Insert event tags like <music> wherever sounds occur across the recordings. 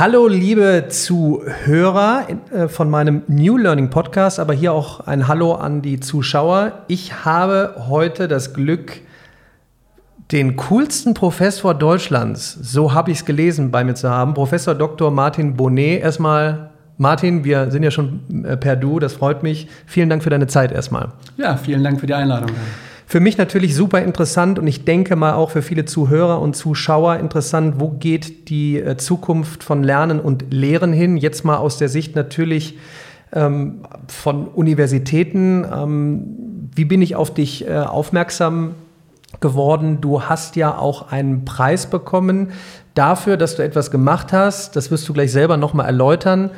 Hallo, liebe Zuhörer äh, von meinem New Learning Podcast, aber hier auch ein Hallo an die Zuschauer. Ich habe heute das Glück, den coolsten Professor Deutschlands, so habe ich es gelesen, bei mir zu haben, Professor Dr. Martin Bonnet. Erstmal, Martin, wir sind ja schon äh, per Du, das freut mich. Vielen Dank für deine Zeit erstmal. Ja, vielen Dank für die Einladung. Für mich natürlich super interessant und ich denke mal auch für viele Zuhörer und Zuschauer interessant, wo geht die äh, Zukunft von Lernen und Lehren hin? Jetzt mal aus der Sicht natürlich ähm, von Universitäten. Ähm, wie bin ich auf dich äh, aufmerksam geworden? Du hast ja auch einen Preis bekommen dafür, dass du etwas gemacht hast. Das wirst du gleich selber nochmal erläutern,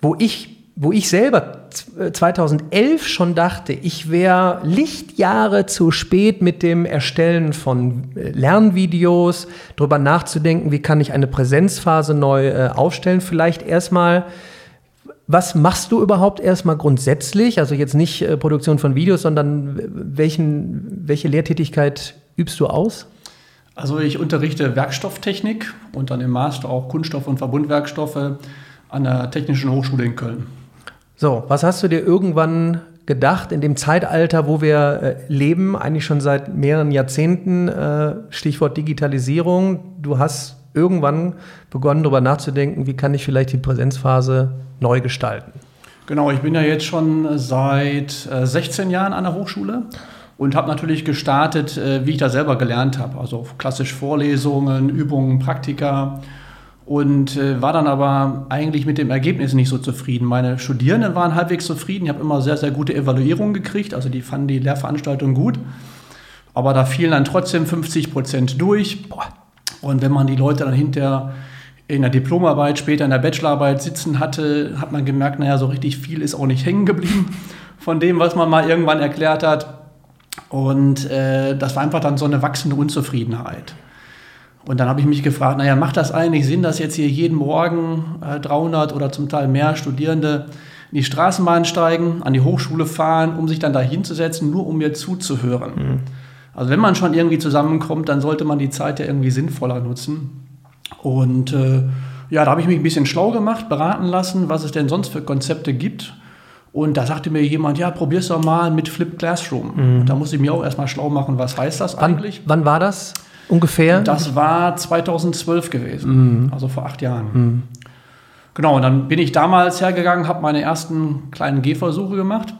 wo ich wo ich selber 2011 schon dachte, ich wäre Lichtjahre zu spät mit dem Erstellen von äh, Lernvideos, darüber nachzudenken, wie kann ich eine Präsenzphase neu äh, aufstellen. Vielleicht erstmal, was machst du überhaupt erstmal grundsätzlich? Also jetzt nicht äh, Produktion von Videos, sondern welchen, welche Lehrtätigkeit übst du aus? Also ich unterrichte Werkstofftechnik und dann im Master auch Kunststoff- und Verbundwerkstoffe an der Technischen Hochschule in Köln. So, was hast du dir irgendwann gedacht in dem Zeitalter, wo wir äh, leben, eigentlich schon seit mehreren Jahrzehnten, äh, Stichwort Digitalisierung, du hast irgendwann begonnen darüber nachzudenken, wie kann ich vielleicht die Präsenzphase neu gestalten? Genau, ich bin ja jetzt schon seit äh, 16 Jahren an der Hochschule und habe natürlich gestartet, äh, wie ich da selber gelernt habe, also klassisch Vorlesungen, Übungen, Praktika und äh, war dann aber eigentlich mit dem Ergebnis nicht so zufrieden. Meine Studierenden waren halbwegs zufrieden. Ich habe immer sehr, sehr gute Evaluierungen gekriegt, also die fanden die Lehrveranstaltung gut. Aber da fielen dann trotzdem 50 Prozent durch. Und wenn man die Leute dann hinterher in der Diplomarbeit, später in der Bachelorarbeit sitzen hatte, hat man gemerkt, naja, so richtig viel ist auch nicht hängen geblieben von dem, was man mal irgendwann erklärt hat. Und äh, das war einfach dann so eine wachsende Unzufriedenheit. Und dann habe ich mich gefragt, naja, macht das eigentlich Sinn, dass jetzt hier jeden Morgen äh, 300 oder zum Teil mehr Studierende in die Straßenbahn steigen, an die Hochschule fahren, um sich dann da hinzusetzen, nur um mir zuzuhören? Mhm. Also wenn man schon irgendwie zusammenkommt, dann sollte man die Zeit ja irgendwie sinnvoller nutzen. Und äh, ja, da habe ich mich ein bisschen schlau gemacht, beraten lassen, was es denn sonst für Konzepte gibt. Und da sagte mir jemand, ja, probier's doch mal mit Flip Classroom. Mhm. da musste ich mir auch erstmal schlau machen, was heißt das wann, eigentlich? Wann war das? Ungefähr? Das war 2012 gewesen, mhm. also vor acht Jahren. Mhm. Genau, und dann bin ich damals hergegangen, habe meine ersten kleinen Gehversuche gemacht.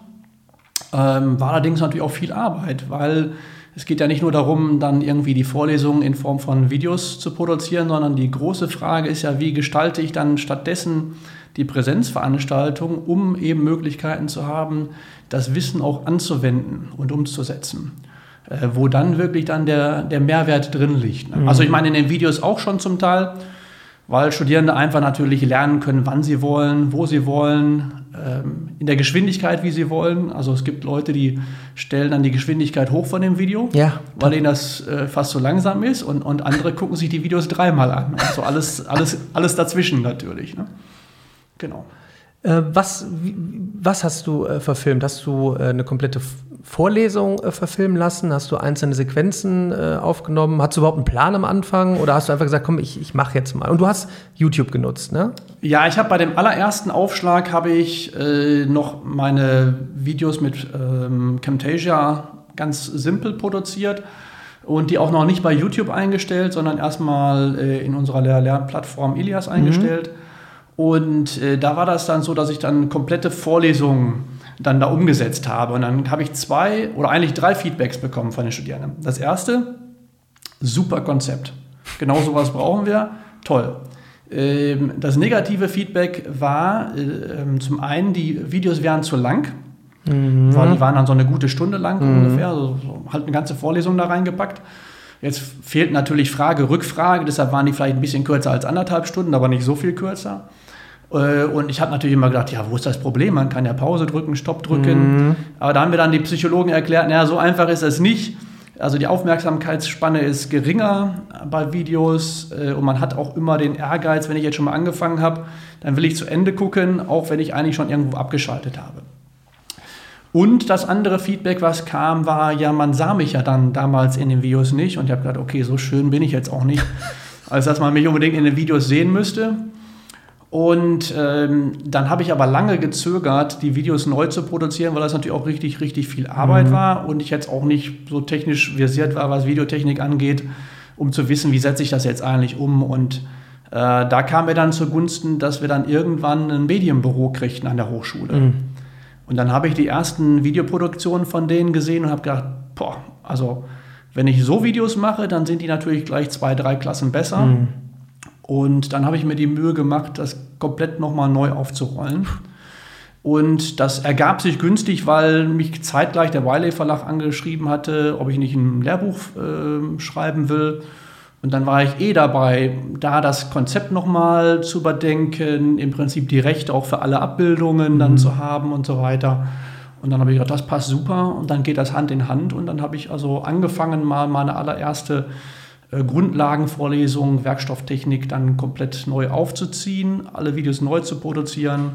Ähm, war allerdings natürlich auch viel Arbeit, weil es geht ja nicht nur darum, dann irgendwie die Vorlesungen in Form von Videos zu produzieren, sondern die große Frage ist ja, wie gestalte ich dann stattdessen die Präsenzveranstaltung, um eben Möglichkeiten zu haben, das Wissen auch anzuwenden und umzusetzen. Äh, wo dann wirklich dann der, der Mehrwert drin liegt. Ne? Mhm. Also ich meine in den Videos auch schon zum Teil, weil Studierende einfach natürlich lernen können, wann sie wollen, wo sie wollen, ähm, in der Geschwindigkeit, wie sie wollen. Also es gibt Leute, die stellen dann die Geschwindigkeit hoch von dem Video, ja. weil ihnen das äh, fast so langsam ist und, und andere gucken sich die Videos dreimal an. Also alles, alles, alles dazwischen natürlich. Ne? Genau. Äh, was, was hast du äh, verfilmt? Hast du äh, eine komplette Vorlesung äh, verfilmen lassen? Hast du einzelne Sequenzen äh, aufgenommen? Hast du überhaupt einen Plan am Anfang? Oder hast du einfach gesagt, komm, ich, ich mache jetzt mal? Und du hast YouTube genutzt, ne? Ja, ich habe bei dem allerersten Aufschlag habe ich äh, noch meine Videos mit ähm, Camtasia ganz simpel produziert und die auch noch nicht bei YouTube eingestellt, sondern erstmal in unserer Lernplattform Ilias eingestellt. Mhm und äh, da war das dann so, dass ich dann komplette Vorlesungen dann da umgesetzt habe. Und dann habe ich zwei oder eigentlich drei Feedbacks bekommen von den Studierenden. Das erste, super Konzept. Genau sowas brauchen wir. Toll. Ähm, das negative Feedback war äh, ähm, zum einen, die Videos wären zu lang. Mhm. Weil die waren dann so eine gute Stunde lang mhm. ungefähr, also halt eine ganze Vorlesung da reingepackt. Jetzt fehlt natürlich Frage, Rückfrage, deshalb waren die vielleicht ein bisschen kürzer als anderthalb Stunden, aber nicht so viel kürzer. Äh, und ich habe natürlich immer gedacht, ja, wo ist das Problem? Man kann ja Pause drücken, Stopp drücken. Mhm. Aber da haben wir dann die Psychologen erklärt, naja, so einfach ist es nicht. Also die Aufmerksamkeitsspanne ist geringer bei Videos äh, und man hat auch immer den Ehrgeiz, wenn ich jetzt schon mal angefangen habe, dann will ich zu Ende gucken, auch wenn ich eigentlich schon irgendwo abgeschaltet habe. Und das andere Feedback, was kam, war, ja, man sah mich ja dann damals in den Videos nicht und ich habe gedacht, okay, so schön bin ich jetzt auch nicht, <laughs> als dass man mich unbedingt in den Videos sehen müsste. Und ähm, dann habe ich aber lange gezögert, die Videos neu zu produzieren, weil das natürlich auch richtig, richtig viel Arbeit mhm. war und ich jetzt auch nicht so technisch versiert war, was Videotechnik angeht, um zu wissen, wie setze ich das jetzt eigentlich um. Und äh, da kam mir dann zugunsten, dass wir dann irgendwann ein Medienbüro kriegten an der Hochschule. Mhm. Und dann habe ich die ersten Videoproduktionen von denen gesehen und habe gedacht, boah, also wenn ich so Videos mache, dann sind die natürlich gleich zwei, drei Klassen besser. Mhm. Und dann habe ich mir die Mühe gemacht, das komplett nochmal neu aufzurollen. Und das ergab sich günstig, weil mich zeitgleich der Wiley Verlag angeschrieben hatte, ob ich nicht ein Lehrbuch äh, schreiben will. Und dann war ich eh dabei, da das Konzept nochmal zu überdenken, im Prinzip die Rechte auch für alle Abbildungen dann mhm. zu haben und so weiter. Und dann habe ich gedacht, das passt super und dann geht das Hand in Hand. Und dann habe ich also angefangen, mal meine allererste äh, Grundlagenvorlesung, Werkstofftechnik dann komplett neu aufzuziehen, alle Videos neu zu produzieren.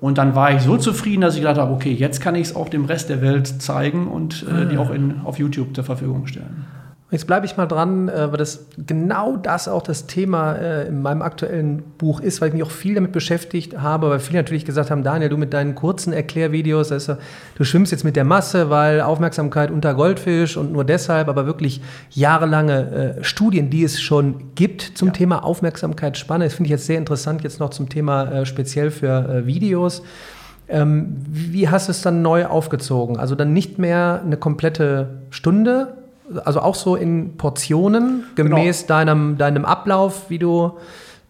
Und dann war ich so zufrieden, dass ich gedacht habe, okay, jetzt kann ich es auch dem Rest der Welt zeigen und äh, die ah. auch in, auf YouTube zur Verfügung stellen. Jetzt bleibe ich mal dran, äh, weil das genau das auch das Thema äh, in meinem aktuellen Buch ist, weil ich mich auch viel damit beschäftigt habe, weil viele natürlich gesagt haben, Daniel, du mit deinen kurzen Erklärvideos, also, du schwimmst jetzt mit der Masse, weil Aufmerksamkeit unter Goldfisch und nur deshalb, aber wirklich jahrelange äh, Studien, die es schon gibt zum ja. Thema Aufmerksamkeitsspanne. Das finde ich jetzt sehr interessant, jetzt noch zum Thema speziell für Videos. Ähm, wie hast du es dann neu aufgezogen? Also dann nicht mehr eine komplette Stunde, also auch so in Portionen, gemäß genau. deinem, deinem Ablauf, wie du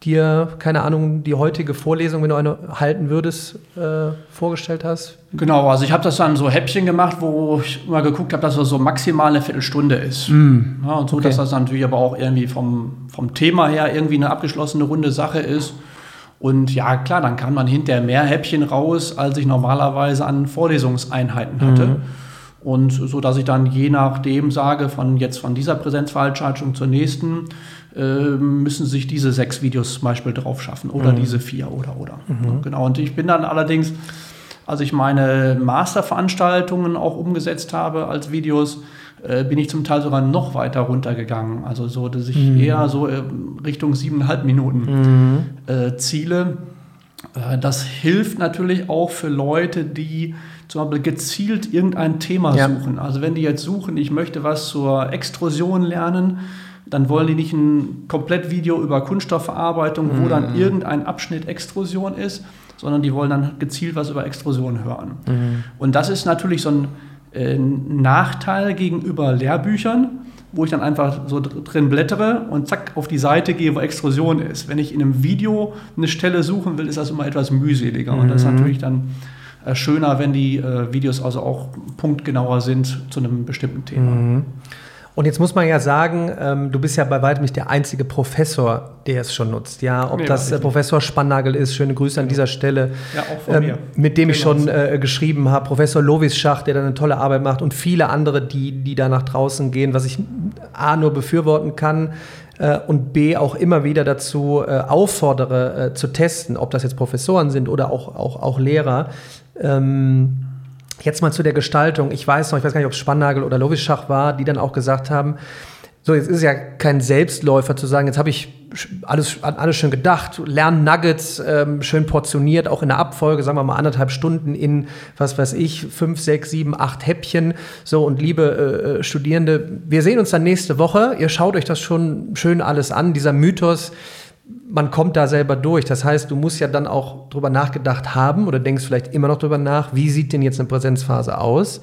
dir, keine Ahnung, die heutige Vorlesung, wenn du eine halten würdest, äh, vorgestellt hast? Genau, also ich habe das dann so Häppchen gemacht, wo ich mal geguckt habe, dass das so maximal eine Viertelstunde ist. Mm. Ja, und so, okay. dass das natürlich aber auch irgendwie vom, vom Thema her irgendwie eine abgeschlossene runde Sache ist. Und ja, klar, dann kann man hinterher mehr Häppchen raus, als ich normalerweise an Vorlesungseinheiten hatte. Mm. Und so dass ich dann je nachdem sage, von jetzt von dieser Präsenzveranstaltung zur nächsten, äh, müssen sich diese sechs Videos zum Beispiel drauf schaffen oder mhm. diese vier oder oder. Mhm. Genau. Und ich bin dann allerdings, als ich meine Masterveranstaltungen auch umgesetzt habe als Videos, äh, bin ich zum Teil sogar noch weiter runtergegangen. Also so, dass ich mhm. eher so äh, Richtung siebeneinhalb Minuten mhm. äh, ziele. Äh, das hilft natürlich auch für Leute, die zum Beispiel gezielt irgendein Thema ja. suchen. Also wenn die jetzt suchen, ich möchte was zur Extrusion lernen, dann wollen die nicht ein Komplettvideo über Kunststoffverarbeitung, wo mhm. dann irgendein Abschnitt Extrusion ist, sondern die wollen dann gezielt was über Extrusion hören. Mhm. Und das ist natürlich so ein äh, Nachteil gegenüber Lehrbüchern, wo ich dann einfach so drin blättere und zack auf die Seite gehe, wo Extrusion ist. Wenn ich in einem Video eine Stelle suchen will, ist das immer etwas mühseliger. Mhm. Und das ist mhm. natürlich dann äh, schöner, wenn die äh, Videos also auch punktgenauer sind zu einem bestimmten Thema. Mhm. Und jetzt muss man ja sagen, ähm, du bist ja bei weitem nicht der einzige Professor, der es schon nutzt. Ja, ob nee, das äh, Professor Spannagel ist, schöne Grüße an dieser Stelle. Ja, auch von ähm, mir. Mit dem ich schon äh, geschrieben habe. Professor Lovis Schach, der da eine tolle Arbeit macht und viele andere, die, die da nach draußen gehen, was ich A nur befürworten kann äh, und B auch immer wieder dazu äh, auffordere, äh, zu testen, ob das jetzt Professoren sind oder auch, auch, auch Lehrer. Ähm, jetzt mal zu der Gestaltung. Ich weiß noch, ich weiß gar nicht, ob es Spannagel oder Lovischach war, die dann auch gesagt haben, so, jetzt ist es ja kein Selbstläufer zu sagen, jetzt habe ich alles, alles schön gedacht, lernen Nuggets, ähm, schön portioniert, auch in der Abfolge, sagen wir mal anderthalb Stunden in, was weiß ich, fünf, sechs, sieben, acht Häppchen. So, und liebe äh, Studierende, wir sehen uns dann nächste Woche. Ihr schaut euch das schon schön alles an, dieser Mythos man kommt da selber durch. Das heißt, du musst ja dann auch drüber nachgedacht haben oder denkst vielleicht immer noch drüber nach, wie sieht denn jetzt eine Präsenzphase aus?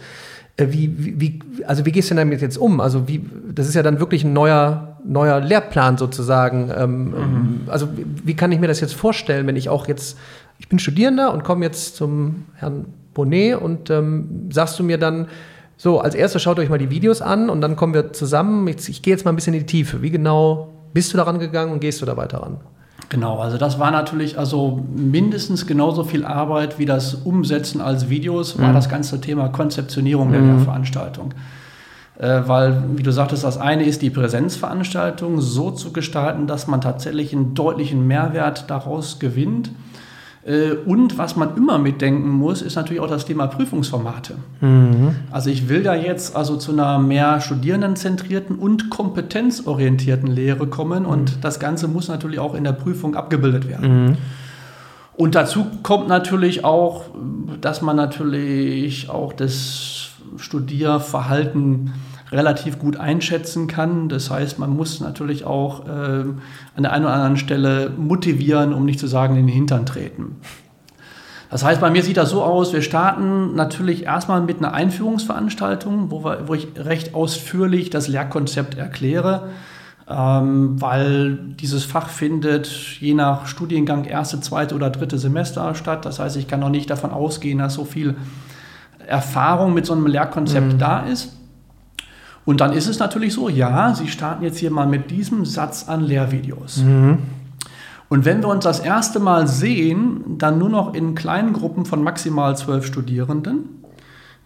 Äh, wie, wie, also wie gehst du denn damit jetzt um? Also wie, das ist ja dann wirklich ein neuer, neuer Lehrplan sozusagen. Ähm, mhm. Also wie kann ich mir das jetzt vorstellen, wenn ich auch jetzt, ich bin Studierender und komme jetzt zum Herrn Bonnet und ähm, sagst du mir dann, so, als erstes schaut euch mal die Videos an und dann kommen wir zusammen. Ich, ich gehe jetzt mal ein bisschen in die Tiefe. Wie genau bist du daran gegangen und gehst du da weiter ran? Genau, also das war natürlich also mindestens genauso viel Arbeit wie das Umsetzen als Videos, war mhm. das ganze Thema Konzeptionierung der mhm. Veranstaltung. Äh, weil, wie du sagtest, das eine ist die Präsenzveranstaltung so zu gestalten, dass man tatsächlich einen deutlichen Mehrwert daraus gewinnt und was man immer mitdenken muss, ist natürlich auch das Thema Prüfungsformate. Mhm. Also ich will ja jetzt also zu einer mehr studierendenzentrierten und kompetenzorientierten Lehre kommen und mhm. das Ganze muss natürlich auch in der Prüfung abgebildet werden. Mhm. Und dazu kommt natürlich auch, dass man natürlich auch das Studierverhalten relativ gut einschätzen kann. Das heißt, man muss natürlich auch äh, an der einen oder anderen Stelle motivieren, um nicht zu sagen, in den Hintern treten. Das heißt, bei mir sieht das so aus, wir starten natürlich erstmal mit einer Einführungsveranstaltung, wo, wir, wo ich recht ausführlich das Lehrkonzept erkläre, ähm, weil dieses Fach findet je nach Studiengang erste, zweite oder dritte Semester statt. Das heißt, ich kann noch nicht davon ausgehen, dass so viel Erfahrung mit so einem Lehrkonzept mhm. da ist. Und dann ist es natürlich so, ja, Sie starten jetzt hier mal mit diesem Satz an Lehrvideos. Mhm. Und wenn wir uns das erste Mal sehen, dann nur noch in kleinen Gruppen von maximal zwölf Studierenden,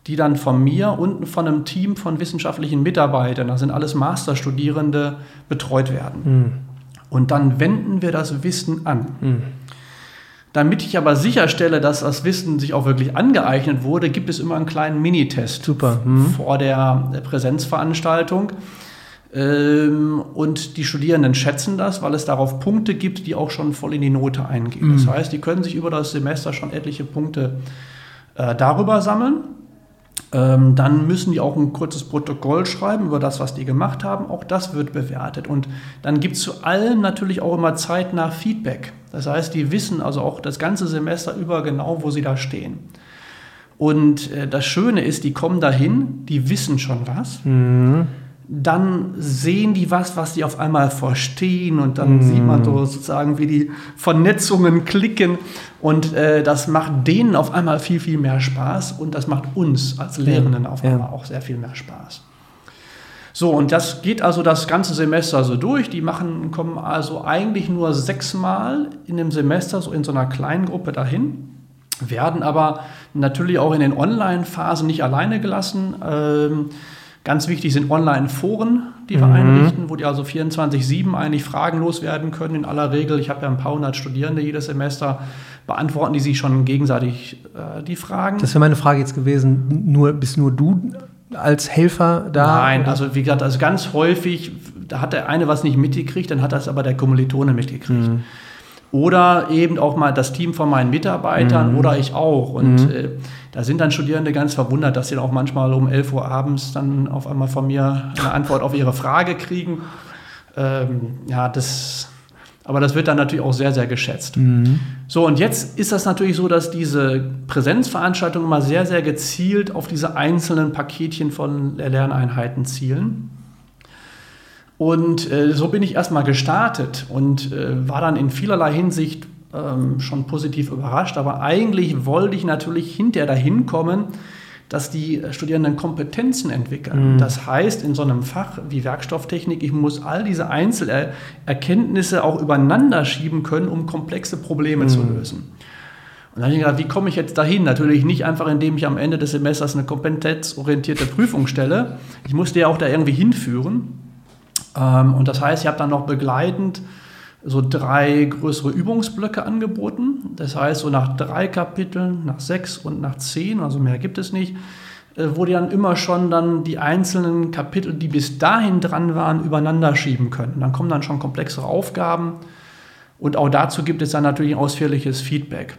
die dann von mir und von einem Team von wissenschaftlichen Mitarbeitern, das sind alles Masterstudierende, betreut werden. Mhm. Und dann wenden wir das Wissen an. Mhm. Damit ich aber sicherstelle, dass das Wissen sich auch wirklich angeeignet wurde, gibt es immer einen kleinen Minitest Super. Mhm. vor der Präsenzveranstaltung. Ähm, und die Studierenden schätzen das, weil es darauf Punkte gibt, die auch schon voll in die Note eingehen. Mhm. Das heißt, die können sich über das Semester schon etliche Punkte äh, darüber sammeln. Ähm, dann müssen die auch ein kurzes Protokoll schreiben über das, was die gemacht haben. Auch das wird bewertet. Und dann gibt es zu allem natürlich auch immer zeitnah Feedback. Das heißt, die wissen also auch das ganze Semester über genau, wo sie da stehen. Und äh, das Schöne ist, die kommen dahin, die wissen schon was. Mhm dann sehen die was, was die auf einmal verstehen und dann mm. sieht man so sozusagen, wie die Vernetzungen klicken und äh, das macht denen auf einmal viel, viel mehr Spaß und das macht uns als Lehrenden auf einmal ja. auch sehr viel mehr Spaß. So, und das geht also das ganze Semester so durch. Die machen, kommen also eigentlich nur sechsmal in dem Semester so in so einer kleinen Gruppe dahin, werden aber natürlich auch in den Online-Phasen nicht alleine gelassen. Ähm, Ganz wichtig sind Online-Foren, die wir mhm. einrichten, wo die also 24-7 eigentlich fragenlos werden können. In aller Regel, ich habe ja ein paar hundert Studierende jedes Semester, beantworten die sich schon gegenseitig äh, die Fragen. Das wäre meine Frage jetzt gewesen. Nur, bist nur du als Helfer da? Nein, oder? also wie gesagt, also ganz häufig, da hat der eine was nicht mitgekriegt, dann hat das aber der Kommilitone mitgekriegt. Mhm. Oder eben auch mal das Team von meinen Mitarbeitern mhm. oder ich auch. Und mhm. äh, da sind dann Studierende ganz verwundert, dass sie dann auch manchmal um 11 Uhr abends dann auf einmal von mir eine Antwort auf ihre Frage kriegen. Ähm, ja, das, aber das wird dann natürlich auch sehr, sehr geschätzt. Mhm. So, und jetzt ist das natürlich so, dass diese Präsenzveranstaltungen immer sehr, sehr gezielt auf diese einzelnen Paketchen von Lerneinheiten zielen. Und äh, so bin ich erstmal gestartet und äh, war dann in vielerlei Hinsicht ähm, schon positiv überrascht. Aber eigentlich wollte ich natürlich hinterher dahin kommen, dass die Studierenden Kompetenzen entwickeln. Mhm. Das heißt, in so einem Fach wie Werkstofftechnik, ich muss all diese Einzelerkenntnisse auch übereinander schieben können, um komplexe Probleme mhm. zu lösen. Und dann habe ich gedacht, wie komme ich jetzt dahin? Natürlich nicht einfach, indem ich am Ende des Semesters eine kompetenzorientierte Prüfung stelle. Ich musste ja auch da irgendwie hinführen. Ähm, und das heißt, ich habe dann noch begleitend so drei größere Übungsblöcke angeboten. Das heißt, so nach drei Kapiteln, nach sechs und nach zehn, also mehr gibt es nicht, äh, wo die dann immer schon dann die einzelnen Kapitel, die bis dahin dran waren, übereinander schieben können. Dann kommen dann schon komplexere Aufgaben und auch dazu gibt es dann natürlich ausführliches Feedback.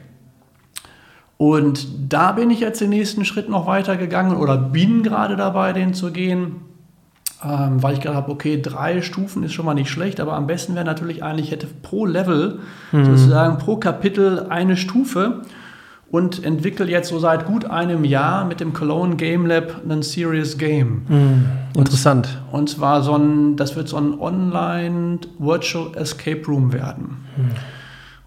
Und da bin ich jetzt den nächsten Schritt noch weitergegangen oder bin gerade dabei, den zu gehen ähm, weil ich gedacht habe, okay, drei Stufen ist schon mal nicht schlecht, aber am besten wäre natürlich eigentlich, hätte pro Level mhm. sozusagen pro Kapitel eine Stufe und entwickle jetzt so seit gut einem Jahr mit dem Cologne Game Lab einen Serious Game. Mhm. Interessant. Und, und, zwar so ein, das wird so ein Online Virtual Escape Room werden. Mhm.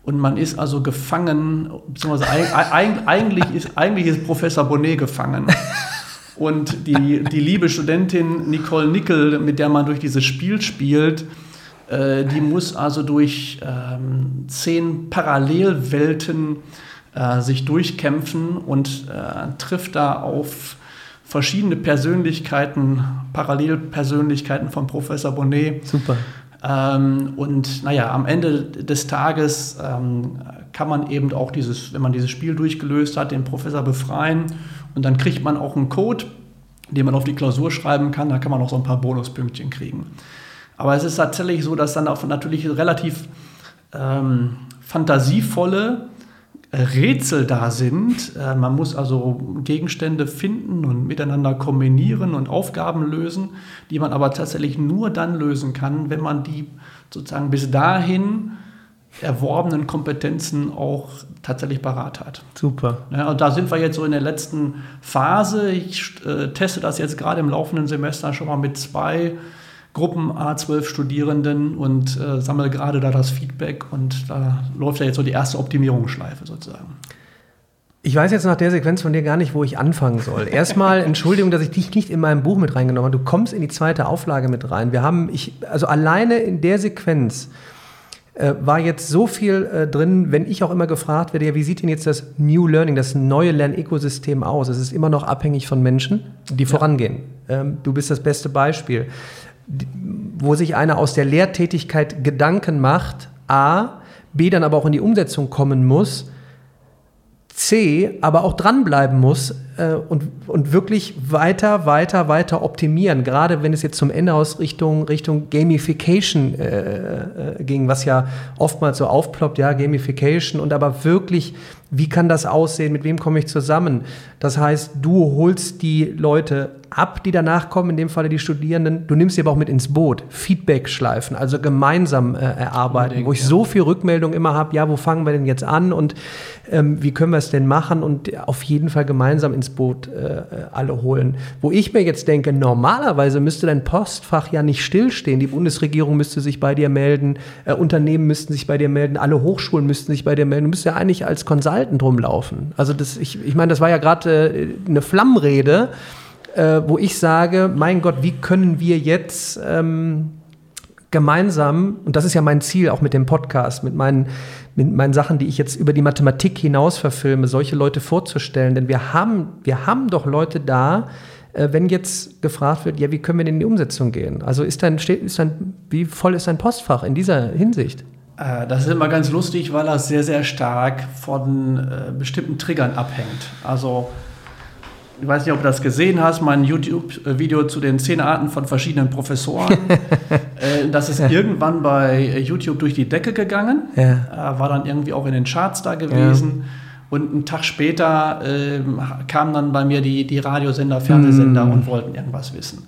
Und man ist also gefangen, beziehungsweise eigentlich, ist, eigentlich ist Professor Bonnet gefangen. <laughs> Und die, die liebe Studentin Nicole Nickel, mit der man durch dieses Spiel spielt, äh, die muss also durch ähm, zehn Parallelwelten äh, sich durchkämpfen und äh, trifft da auf verschiedene Persönlichkeiten, Parallelpersönlichkeiten von Professor Bonnet. Super. Ähm, und naja, am Ende des Tages ähm, kann man eben auch dieses, wenn man dieses Spiel durchgelöst hat, den Professor befreien und dann kriegt man auch einen Code, den man auf die Klausur schreiben kann. Da kann man auch so ein paar Bonuspünktchen kriegen. Aber es ist tatsächlich so, dass dann auch natürlich relativ ähm, fantasievolle Rätsel da sind. Äh, man muss also Gegenstände finden und miteinander kombinieren und Aufgaben lösen, die man aber tatsächlich nur dann lösen kann, wenn man die sozusagen bis dahin erworbenen Kompetenzen auch tatsächlich parat hat. Super. Ja, und da sind wir jetzt so in der letzten Phase. Ich äh, teste das jetzt gerade im laufenden Semester schon mal mit zwei Gruppen A12 Studierenden und äh, sammle gerade da das Feedback und da läuft ja jetzt so die erste Optimierungsschleife sozusagen. Ich weiß jetzt nach der Sequenz von dir gar nicht, wo ich anfangen soll. Erstmal <laughs> Entschuldigung, dass ich dich nicht in meinem Buch mit reingenommen habe. Du kommst in die zweite Auflage mit rein. Wir haben, ich, also alleine in der Sequenz äh, war jetzt so viel äh, drin, wenn ich auch immer gefragt werde, ja, wie sieht denn jetzt das New Learning, das neue Lernökosystem aus? Es ist immer noch abhängig von Menschen, die ja. vorangehen. Ähm, du bist das beste Beispiel wo sich einer aus der Lehrtätigkeit Gedanken macht, A, B dann aber auch in die Umsetzung kommen muss, C, aber auch dranbleiben muss äh, und, und wirklich weiter, weiter, weiter optimieren. Gerade wenn es jetzt zum Ende aus Richtung, Richtung Gamification äh, äh, ging, was ja oftmals so aufploppt, ja, Gamification und aber wirklich wie kann das aussehen? Mit wem komme ich zusammen? Das heißt, du holst die Leute ab, die danach kommen, in dem Falle die Studierenden. Du nimmst sie aber auch mit ins Boot. Feedback-Schleifen, also gemeinsam äh, erarbeiten, Unbedingt, wo ich ja. so viel Rückmeldung immer habe, ja, wo fangen wir denn jetzt an und ähm, wie können wir es denn machen und auf jeden Fall gemeinsam ins Boot äh, alle holen. Wo ich mir jetzt denke, normalerweise müsste dein Postfach ja nicht stillstehen. Die Bundesregierung müsste sich bei dir melden, äh, Unternehmen müssten sich bei dir melden, alle Hochschulen müssten sich bei dir melden. Du müsstest ja eigentlich als Consultant rumlaufen. Also das, ich, ich meine, das war ja gerade äh, eine Flammrede, äh, wo ich sage, mein Gott, wie können wir jetzt ähm, gemeinsam, und das ist ja mein Ziel auch mit dem Podcast, mit meinen, mit meinen Sachen, die ich jetzt über die Mathematik hinaus verfilme, solche Leute vorzustellen. Denn wir haben, wir haben doch Leute da, äh, wenn jetzt gefragt wird, ja, wie können wir denn in die Umsetzung gehen? Also ist dein, ist dein, wie voll ist dein Postfach in dieser Hinsicht? Äh, das ist immer ganz lustig, weil das sehr, sehr stark von äh, bestimmten Triggern abhängt. Also, ich weiß nicht, ob du das gesehen hast, mein YouTube-Video zu den zehn Arten von verschiedenen Professoren. <laughs> äh, das ist ja. irgendwann bei YouTube durch die Decke gegangen, ja. äh, war dann irgendwie auch in den Charts da gewesen. Ja. Und einen Tag später äh, kamen dann bei mir die, die Radiosender, Fernsehsender mm. und wollten irgendwas wissen.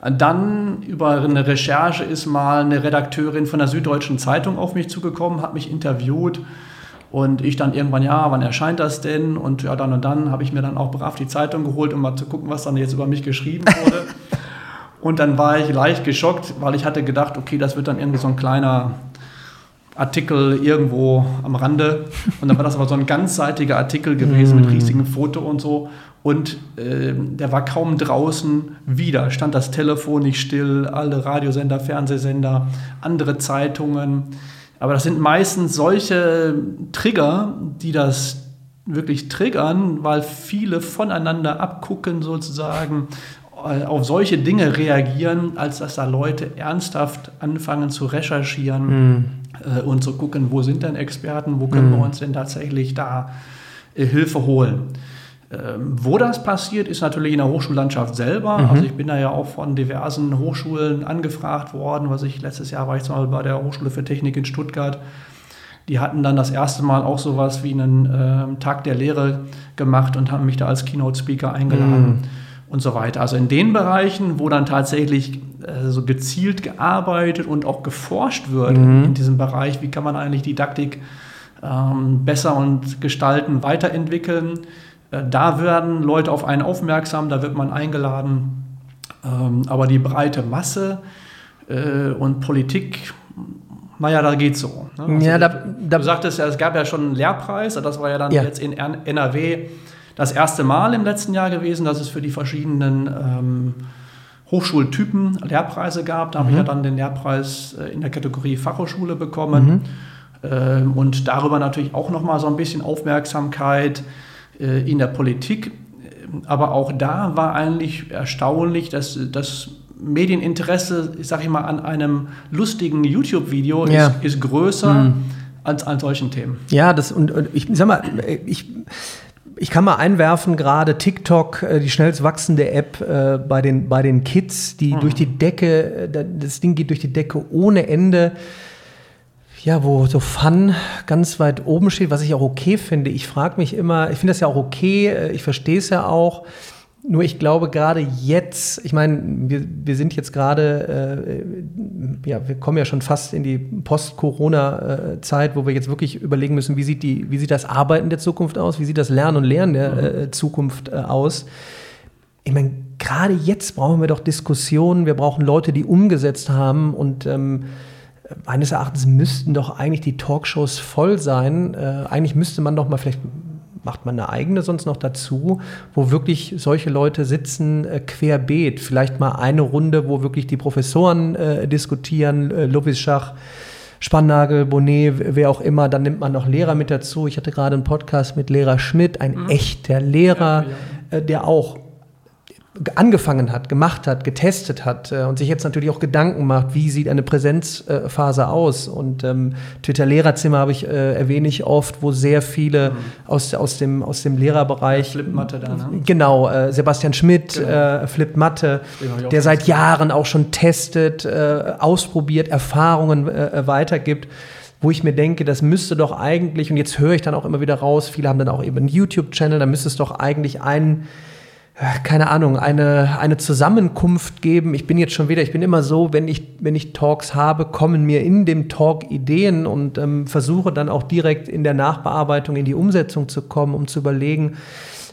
Dann über eine Recherche ist mal eine Redakteurin von der Süddeutschen Zeitung auf mich zugekommen, hat mich interviewt und ich dann irgendwann, ja, wann erscheint das denn? Und ja, dann und dann habe ich mir dann auch brav die Zeitung geholt, um mal zu gucken, was dann jetzt über mich geschrieben wurde. <laughs> und dann war ich leicht geschockt, weil ich hatte gedacht, okay, das wird dann irgendwie so ein kleiner Artikel irgendwo am Rande. Und dann war das aber so ein ganzseitiger Artikel gewesen mit mm. riesigem Foto und so. Und äh, der war kaum draußen wieder. Stand das Telefon nicht still, alle Radiosender, Fernsehsender, andere Zeitungen. Aber das sind meistens solche Trigger, die das wirklich triggern, weil viele voneinander abgucken sozusagen, äh, auf solche Dinge reagieren, als dass da Leute ernsthaft anfangen zu recherchieren mm. und zu gucken, wo sind denn Experten, wo können mm. wir uns denn tatsächlich da äh, Hilfe holen. Ähm, wo das passiert, ist natürlich in der Hochschullandschaft selber. Mhm. Also ich bin da ja auch von diversen Hochschulen angefragt worden, was ich letztes Jahr war ich zum Beispiel bei der Hochschule für Technik in Stuttgart. Die hatten dann das erste Mal auch sowas wie einen äh, Tag der Lehre gemacht und haben mich da als Keynote-Speaker eingeladen mhm. und so weiter. Also in den Bereichen, wo dann tatsächlich äh, so gezielt gearbeitet und auch geforscht wird mhm. in, diesem Bereich, wie kann man eigentlich Didaktik ähm, besser und gestalten, weiterentwickeln da werden Leute auf einen aufmerksam, da wird man eingeladen. Ähm, aber die breite Masse äh, und Politik, naja, da geht's so. Ne? Also ja, da, da, du sagtest ja, es gab ja schon einen Lehrpreis, das war ja dann ja. jetzt in NRW das erste Mal im letzten Jahr gewesen, dass es für die verschiedenen ähm, Hochschultypen Lehrpreise gab. Da mhm. habe ich ja dann den Lehrpreis äh, in der Kategorie Fachhochschule bekommen. Mhm. Ähm, und darüber natürlich auch nochmal so ein bisschen Aufmerksamkeit äh, in der Politik. Aber auch da war eigentlich erstaunlich, dass das Medieninteresse, ich sage ich mal, an einem lustigen YouTube-Video ja. ist, ist, größer mhm. als an solchen Themen. Ja, das und, und ich sag mal, ich ich kann mal einwerfen, gerade TikTok, äh, die schnellst wachsende App äh, bei, den, bei den Kids, die mhm. durch die Decke, das Ding geht durch die Decke ohne Ende ja, wo so Fun ganz weit oben steht, was ich auch okay finde. Ich frage mich immer, ich finde das ja auch okay, äh, ich verstehe es ja auch. Nur ich glaube gerade jetzt, ich meine, wir, wir sind jetzt gerade, äh, ja, wir kommen ja schon fast in die Post-Corona-Zeit, wo wir jetzt wirklich überlegen müssen, wie sieht, die, wie sieht das Arbeiten der Zukunft aus, wie sieht das Lernen und Lernen der mhm. äh, Zukunft äh, aus. Ich meine, gerade jetzt brauchen wir doch Diskussionen, wir brauchen Leute, die umgesetzt haben und ähm, meines Erachtens müssten doch eigentlich die Talkshows voll sein. Äh, eigentlich müsste man doch mal vielleicht macht man eine eigene sonst noch dazu, wo wirklich solche Leute sitzen äh, querbeet. Vielleicht mal eine Runde, wo wirklich die Professoren äh, diskutieren, äh, Lovischach, Spannagel, Bonnet, wer auch immer. Dann nimmt man noch Lehrer mit dazu. Ich hatte gerade einen Podcast mit Lehrer Schmidt, ein mhm. echter Lehrer, ja, ja. Äh, der auch angefangen hat, gemacht hat, getestet hat äh, und sich jetzt natürlich auch Gedanken macht, wie sieht eine Präsenzphase äh, aus. Und ähm, Twitter-Lehrerzimmer habe ich, äh, erwähne ich oft, wo sehr viele mhm. aus, aus, dem, aus dem Lehrerbereich. Flip Mathe da, ne? Genau, äh, Sebastian Schmidt, genau. Äh, Flip Mathe, der seit Jahren auch schon testet, äh, ausprobiert, Erfahrungen weitergibt wo ich mir denke, das müsste doch eigentlich, und jetzt höre ich dann auch immer wieder raus, viele haben dann auch eben einen YouTube-Channel, da müsste es doch eigentlich einen keine Ahnung, eine, eine Zusammenkunft geben. Ich bin jetzt schon wieder, ich bin immer so, wenn ich, wenn ich Talks habe, kommen mir in dem Talk Ideen und ähm, versuche dann auch direkt in der Nachbearbeitung in die Umsetzung zu kommen, um zu überlegen,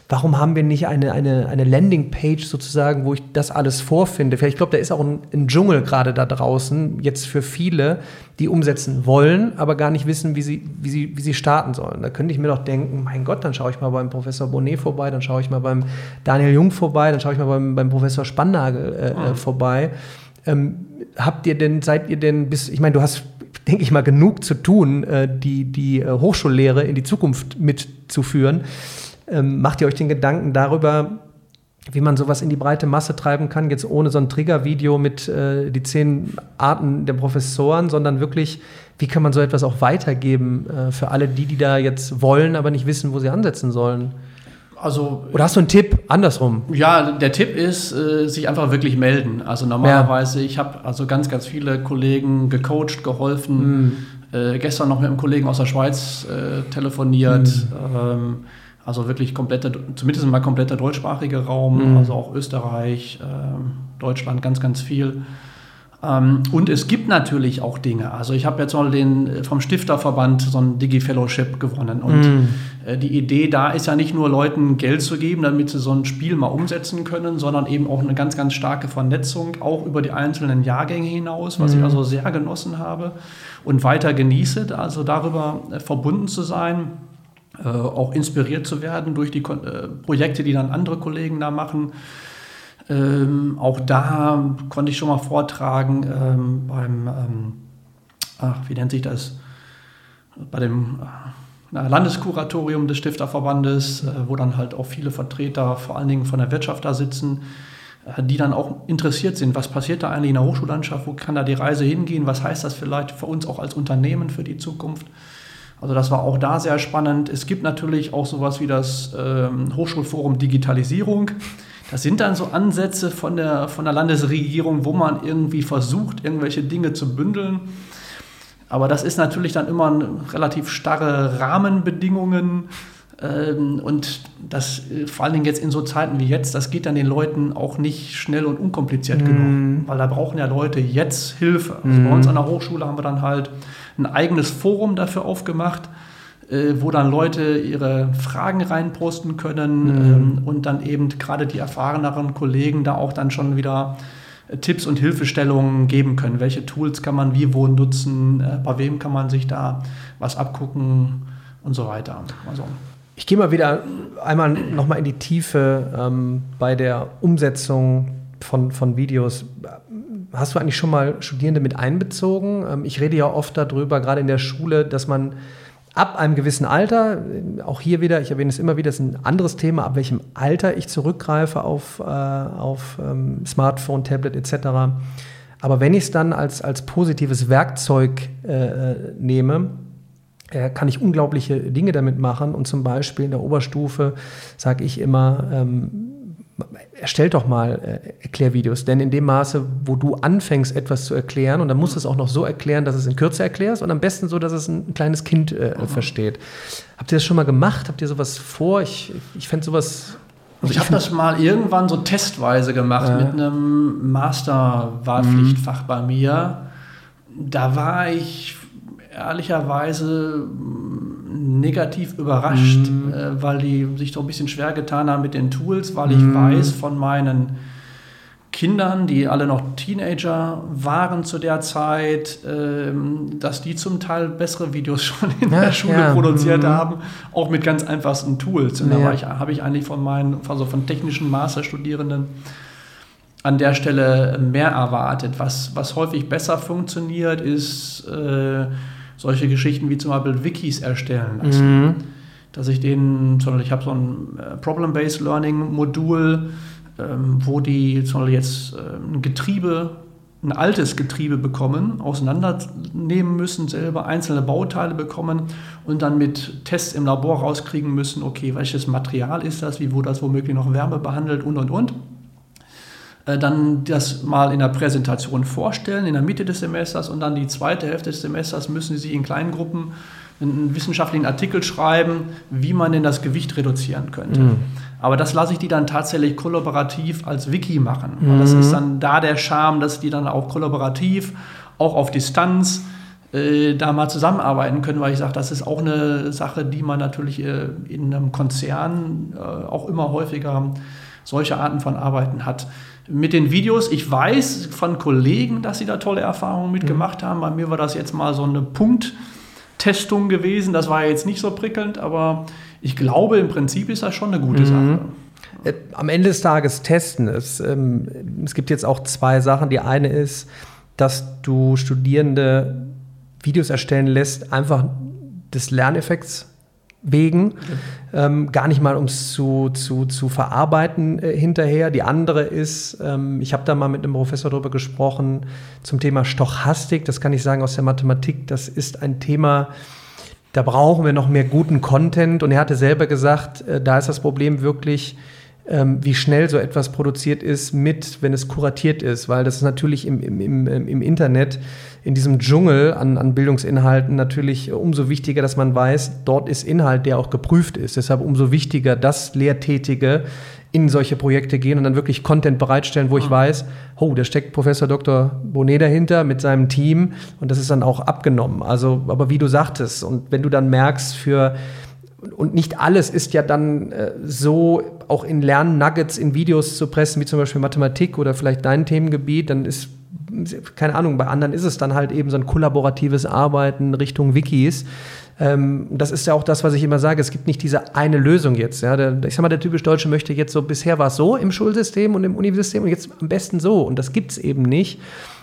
warum haben wir nicht eine, eine, eine Landingpage sozusagen, wo ich das alles vorfinde? Vielleicht, ich glaube, da ist auch ein, ein Dschungel gerade da draußen, jetzt für viele, die umsetzen wollen, aber gar nicht wissen, wie sie, wie sie, wie sie starten sollen. Da könnte ich mir doch denken, mein Gott, dann schaue ich mal beim Professor Bonnet vorbei, dann schaue ich mal beim Daniel Jung vorbei, dann schaue ich mal beim, beim Professor Spannagel äh, mhm. vorbei. Ähm, habt ihr denn, seid ihr denn bis, ich meine, du hast denke ich mal, genug zu tun, äh, die, die äh, Hochschullehre in die Zukunft mitzuführen. Ähm, macht ihr euch den Gedanken darüber, wie man sowas in die breite Masse treiben kann, jetzt ohne so ein Trigger-Video mit äh, die zehn Arten der Professoren, sondern wirklich, wie kann man so etwas auch weitergeben äh, für alle die, die da jetzt wollen, aber nicht wissen, wo sie ansetzen sollen? Also, Oder hast du einen Tipp andersrum? Ja, der Tipp ist, äh, sich einfach wirklich melden. Also normalerweise, ja. ich habe also ganz, ganz viele Kollegen gecoacht, geholfen. Mm. Äh, gestern noch mit einem Kollegen aus der Schweiz äh, telefoniert. Mm. Ähm, also wirklich kompletter, zumindest mal kompletter deutschsprachiger Raum, mhm. also auch Österreich, äh, Deutschland, ganz, ganz viel. Ähm, und es gibt natürlich auch Dinge. Also ich habe jetzt mal den vom Stifterverband so ein Digi-Fellowship gewonnen. Und mhm. äh, die Idee da ist ja nicht nur Leuten Geld zu geben, damit sie so ein Spiel mal umsetzen können, sondern eben auch eine ganz, ganz starke Vernetzung, auch über die einzelnen Jahrgänge hinaus, was mhm. ich also sehr genossen habe und weiter genieße, also darüber äh, verbunden zu sein äh, auch inspiriert zu werden durch die äh, Projekte, die dann andere Kollegen da machen. Ähm, auch da konnte ich schon mal vortragen ähm, beim, ähm, ach, wie nennt sich das, bei dem äh, Landeskuratorium des Stifterverbandes, äh, wo dann halt auch viele Vertreter, vor allen Dingen von der Wirtschaft da sitzen, äh, die dann auch interessiert sind, was passiert da eigentlich in der Hochschullandschaft, wo kann da die Reise hingehen, was heißt das vielleicht für uns auch als Unternehmen für die Zukunft. Also das war auch da sehr spannend. Es gibt natürlich auch sowas wie das ähm, Hochschulforum Digitalisierung. Das sind dann so Ansätze von der, von der Landesregierung, wo man irgendwie versucht, irgendwelche Dinge zu bündeln. Aber das ist natürlich dann immer relativ starre Rahmenbedingungen. Ähm, und das äh, vor allen Dingen jetzt in so Zeiten wie jetzt, das geht dann den Leuten auch nicht schnell und unkompliziert mm. genug, weil da brauchen ja Leute jetzt Hilfe. Also mm. bei uns an der Hochschule haben wir dann halt ein eigenes Forum dafür aufgemacht, äh, wo dann Leute ihre Fragen reinposten können mhm. ähm, und dann eben gerade die erfahreneren Kollegen da auch dann schon wieder äh, Tipps und Hilfestellungen geben können. Welche Tools kann man wie wo nutzen, äh, bei wem kann man sich da was abgucken und so weiter. Also. Ich gehe mal wieder einmal nochmal in die Tiefe ähm, bei der Umsetzung von, von Videos hast du eigentlich schon mal Studierende mit einbezogen? Ähm, ich rede ja oft darüber, gerade in der Schule, dass man ab einem gewissen Alter, auch hier wieder, ich erwähne es immer wieder, ist ein anderes Thema, ab welchem Alter ich zurückgreife auf, äh, auf ähm, Smartphone, Tablet etc. Aber wenn ich es dann als, als positives Werkzeug äh, nehme, äh, kann ich unglaubliche Dinge damit machen. Und zum Beispiel in der Oberstufe sage ich immer, ähm, erstell doch mal äh, Erklärvideos, denn in dem Maße, wo du anfängst, etwas zu erklären, und dann musst du es auch noch so erklären, dass es in Kürze erklärst und am besten so, dass es ein, kleines Kind äh, mhm. versteht. Habt ihr das schon mal gemacht? Habt ihr sowas vor? Ich, ich fände sowas. Also ich, ich habe das mal irgendwann so testweise gemacht äh. mit einem Master-Wahlpflichtfach bei mir. Da war ich ehrlicherweise negativ überrascht, mhm. äh, weil die sich doch ein bisschen schwer getan haben mit den Tools, weil ich mhm. weiß von meinen Kindern, die alle noch Teenager waren zu der Zeit, ähm, dass die zum Teil bessere Videos <laughs> schon in ja, der Schule ja. produziert mhm. haben, auch mit ganz einfachsten Tools. Und ja. da habe ich eigentlich von meinen, also von technischen Masterstudierenden an der Stelle mehr erwartet. Was, was häufig besser funktioniert, ist äh, solche Geschichten wie zum Beispiel Wikis erstellen lassen. Mhm. Dass ich denen, sondern ich habe so ein äh, Problem-Based Learning-Modul, ähm, wo die jetzt äh, ein Getriebe, ein altes Getriebe bekommen, auseinandernehmen müssen, selber einzelne Bauteile bekommen und dann mit Tests im Labor rauskriegen müssen, okay, welches Material ist das, wie wurde das womöglich noch Wärme behandelt und und und. Äh, dann das mal in der Präsentation vorstellen, in der Mitte des Semesters und dann die zweite Hälfte des Semesters müssen Sie in kleinen Gruppen einen wissenschaftlichen Artikel schreiben, wie man denn das Gewicht reduzieren könnte. Mhm. Aber das lasse ich die dann tatsächlich kollaborativ als Wiki machen. Mhm. Das ist dann da der Charme, dass die dann auch kollaborativ, auch auf Distanz, äh, da mal zusammenarbeiten können, weil ich sage, das ist auch eine Sache, die man natürlich äh, in einem Konzern äh, auch immer häufiger solche Arten von Arbeiten hat mit den Videos. Ich weiß von Kollegen, dass sie da tolle Erfahrungen mitgemacht mhm. haben. Bei mir war das jetzt mal so eine Punkttestung gewesen. Das war jetzt nicht so prickelnd, aber ich glaube, im Prinzip ist das schon eine gute mhm. Sache. Äh, am Ende des Tages testen. Es, ähm, es gibt jetzt auch zwei Sachen. Die eine ist, dass du Studierende Videos erstellen lässt, einfach des Lerneffekts wegen, ähm, gar nicht mal um es zu, zu, zu verarbeiten äh, hinterher. Die andere ist, ähm, ich habe da mal mit einem Professor darüber gesprochen zum Thema Stochastik, das kann ich sagen aus der Mathematik, das ist ein Thema, da brauchen wir noch mehr guten Content. Und er hatte selber gesagt, äh, da ist das Problem wirklich, ähm, wie schnell so etwas produziert ist mit, wenn es kuratiert ist, weil das ist natürlich im, im, im, im Internet in diesem Dschungel an, an Bildungsinhalten natürlich umso wichtiger, dass man weiß, dort ist Inhalt, der auch geprüft ist. Deshalb umso wichtiger, dass Lehrtätige in solche Projekte gehen und dann wirklich Content bereitstellen, wo ich mhm. weiß, oh, da steckt Professor Dr. Bonet dahinter mit seinem Team und das ist dann auch abgenommen. Also, aber wie du sagtest, und wenn du dann merkst, für und nicht alles ist ja dann äh, so auch in Lernnuggets in Videos zu pressen, wie zum Beispiel Mathematik oder vielleicht dein Themengebiet, dann ist keine Ahnung, bei anderen ist es dann halt eben so ein kollaboratives Arbeiten Richtung Wikis. Ähm, das ist ja auch das, was ich immer sage. Es gibt nicht diese eine Lösung jetzt. Ja. Der, ich sag mal, der typisch Deutsche möchte jetzt so, bisher war es so im Schulsystem und im Unisystem und jetzt am besten so. Und das gibt es eben nicht.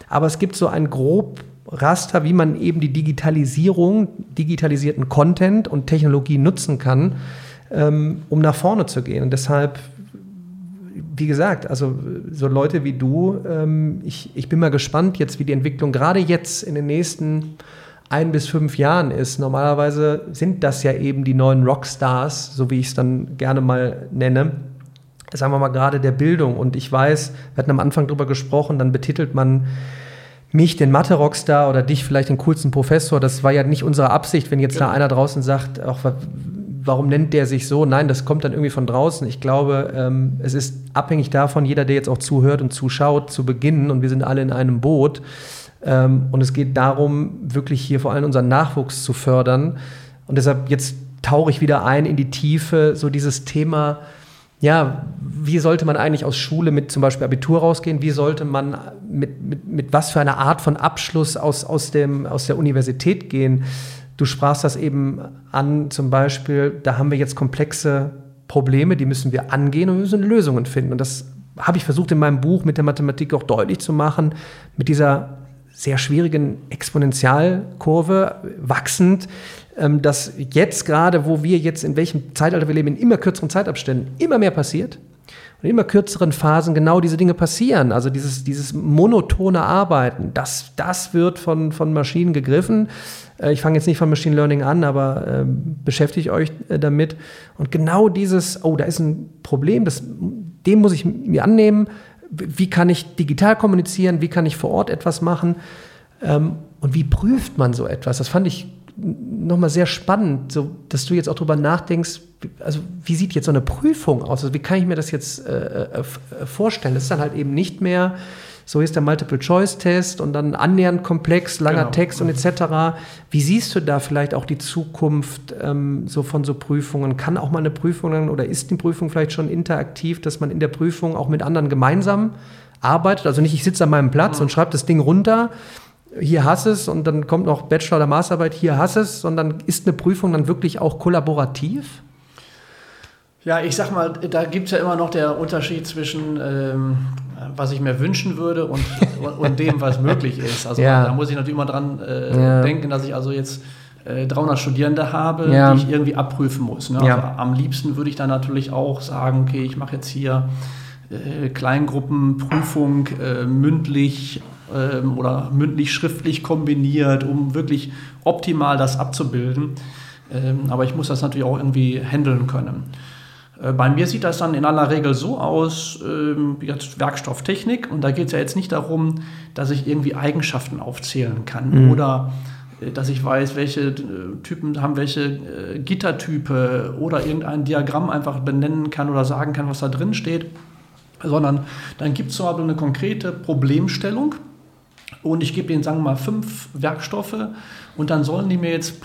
Aber es gibt so ein grob Raster, wie man eben die Digitalisierung, digitalisierten Content und Technologie nutzen kann, ähm, um nach vorne zu gehen. Und deshalb wie gesagt, also so Leute wie du, ähm, ich, ich bin mal gespannt jetzt, wie die Entwicklung gerade jetzt in den nächsten ein bis fünf Jahren ist. Normalerweise sind das ja eben die neuen Rockstars, so wie ich es dann gerne mal nenne. Sagen wir mal gerade der Bildung. Und ich weiß, wir hatten am Anfang darüber gesprochen, dann betitelt man mich, den Mathe-Rockstar, oder dich vielleicht den coolsten Professor. Das war ja nicht unsere Absicht, wenn jetzt ja. da einer draußen sagt, auch warum nennt der sich so? Nein, das kommt dann irgendwie von draußen. Ich glaube, ähm, es ist abhängig davon, jeder, der jetzt auch zuhört und zuschaut, zu beginnen und wir sind alle in einem Boot. Ähm, und es geht darum, wirklich hier vor allem unseren Nachwuchs zu fördern. Und deshalb jetzt tauche ich wieder ein in die Tiefe, so dieses Thema, ja, wie sollte man eigentlich aus Schule mit zum Beispiel Abitur rausgehen? Wie sollte man mit, mit, mit was für einer Art von Abschluss aus, aus, dem, aus der Universität gehen? Du sprachst das eben an, zum Beispiel, da haben wir jetzt komplexe Probleme, die müssen wir angehen und wir müssen Lösungen finden. Und das habe ich versucht in meinem Buch mit der Mathematik auch deutlich zu machen, mit dieser sehr schwierigen Exponentialkurve wachsend, dass jetzt gerade, wo wir jetzt in welchem Zeitalter wir leben, in immer kürzeren Zeitabständen immer mehr passiert und in immer kürzeren Phasen genau diese Dinge passieren. Also dieses, dieses monotone Arbeiten, das, das wird von, von Maschinen gegriffen. Äh, ich fange jetzt nicht von Machine Learning an, aber äh, beschäftigt euch damit. Und genau dieses, oh, da ist ein Problem, das dem muss ich mir annehmen, wie kann ich digital kommunizieren, wie kann ich vor Ort etwas machen ähm, und wie prüft man so etwas. Das fand ich nochmal sehr spannend, so, dass du jetzt auch drüber nachdenkst, also wie sieht jetzt so eine Prüfung aus? Also wie kann ich mir das jetzt äh, äh, äh vorstellen? Das ist dann halt eben nicht mehr, so ist der Multiple-Choice-Test und dann annähernd komplex, langer genau. Text und etc. Wie siehst du da vielleicht auch die Zukunft ähm, so von so Prüfungen? Kann auch mal eine Prüfung oder ist die Prüfung vielleicht schon interaktiv, dass man in der Prüfung auch mit anderen gemeinsam arbeitet? Also nicht, ich sitze an meinem Platz mhm. und schreibe das Ding runter, hier hast es und dann kommt noch Bachelor- oder Masterarbeit, hier hast es, sondern ist eine Prüfung dann wirklich auch kollaborativ? Ja, ich sag mal, da gibt es ja immer noch der Unterschied zwischen, ähm, was ich mir wünschen würde und, und dem, was möglich ist. Also ja. da muss ich natürlich immer dran äh, ja. denken, dass ich also jetzt äh, 300 Studierende habe, ja. die ich irgendwie abprüfen muss. Ne? Also am liebsten würde ich dann natürlich auch sagen, okay, ich mache jetzt hier äh, Kleingruppenprüfung äh, mündlich ähm, oder mündlich-schriftlich kombiniert, um wirklich optimal das abzubilden. Ähm, aber ich muss das natürlich auch irgendwie handeln können. Äh, bei mir sieht das dann in aller Regel so aus, ähm, jetzt Werkstofftechnik, und da geht es ja jetzt nicht darum, dass ich irgendwie Eigenschaften aufzählen kann mhm. oder äh, dass ich weiß, welche äh, Typen haben welche Gittertype oder irgendein Diagramm einfach benennen kann oder sagen kann, was da drin steht, sondern dann gibt es so eine konkrete Problemstellung und ich gebe ihnen, sagen wir mal, fünf Werkstoffe und dann sollen die mir jetzt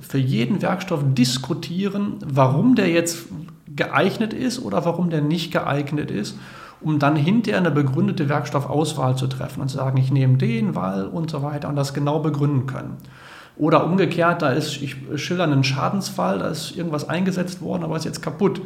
für jeden Werkstoff diskutieren, warum der jetzt geeignet ist oder warum der nicht geeignet ist, um dann hinterher eine begründete Werkstoffauswahl zu treffen und zu sagen, ich nehme den, weil und so weiter und das genau begründen können. Oder umgekehrt, da ist, ich schilder einen Schadensfall, da ist irgendwas eingesetzt worden, aber ist jetzt kaputt.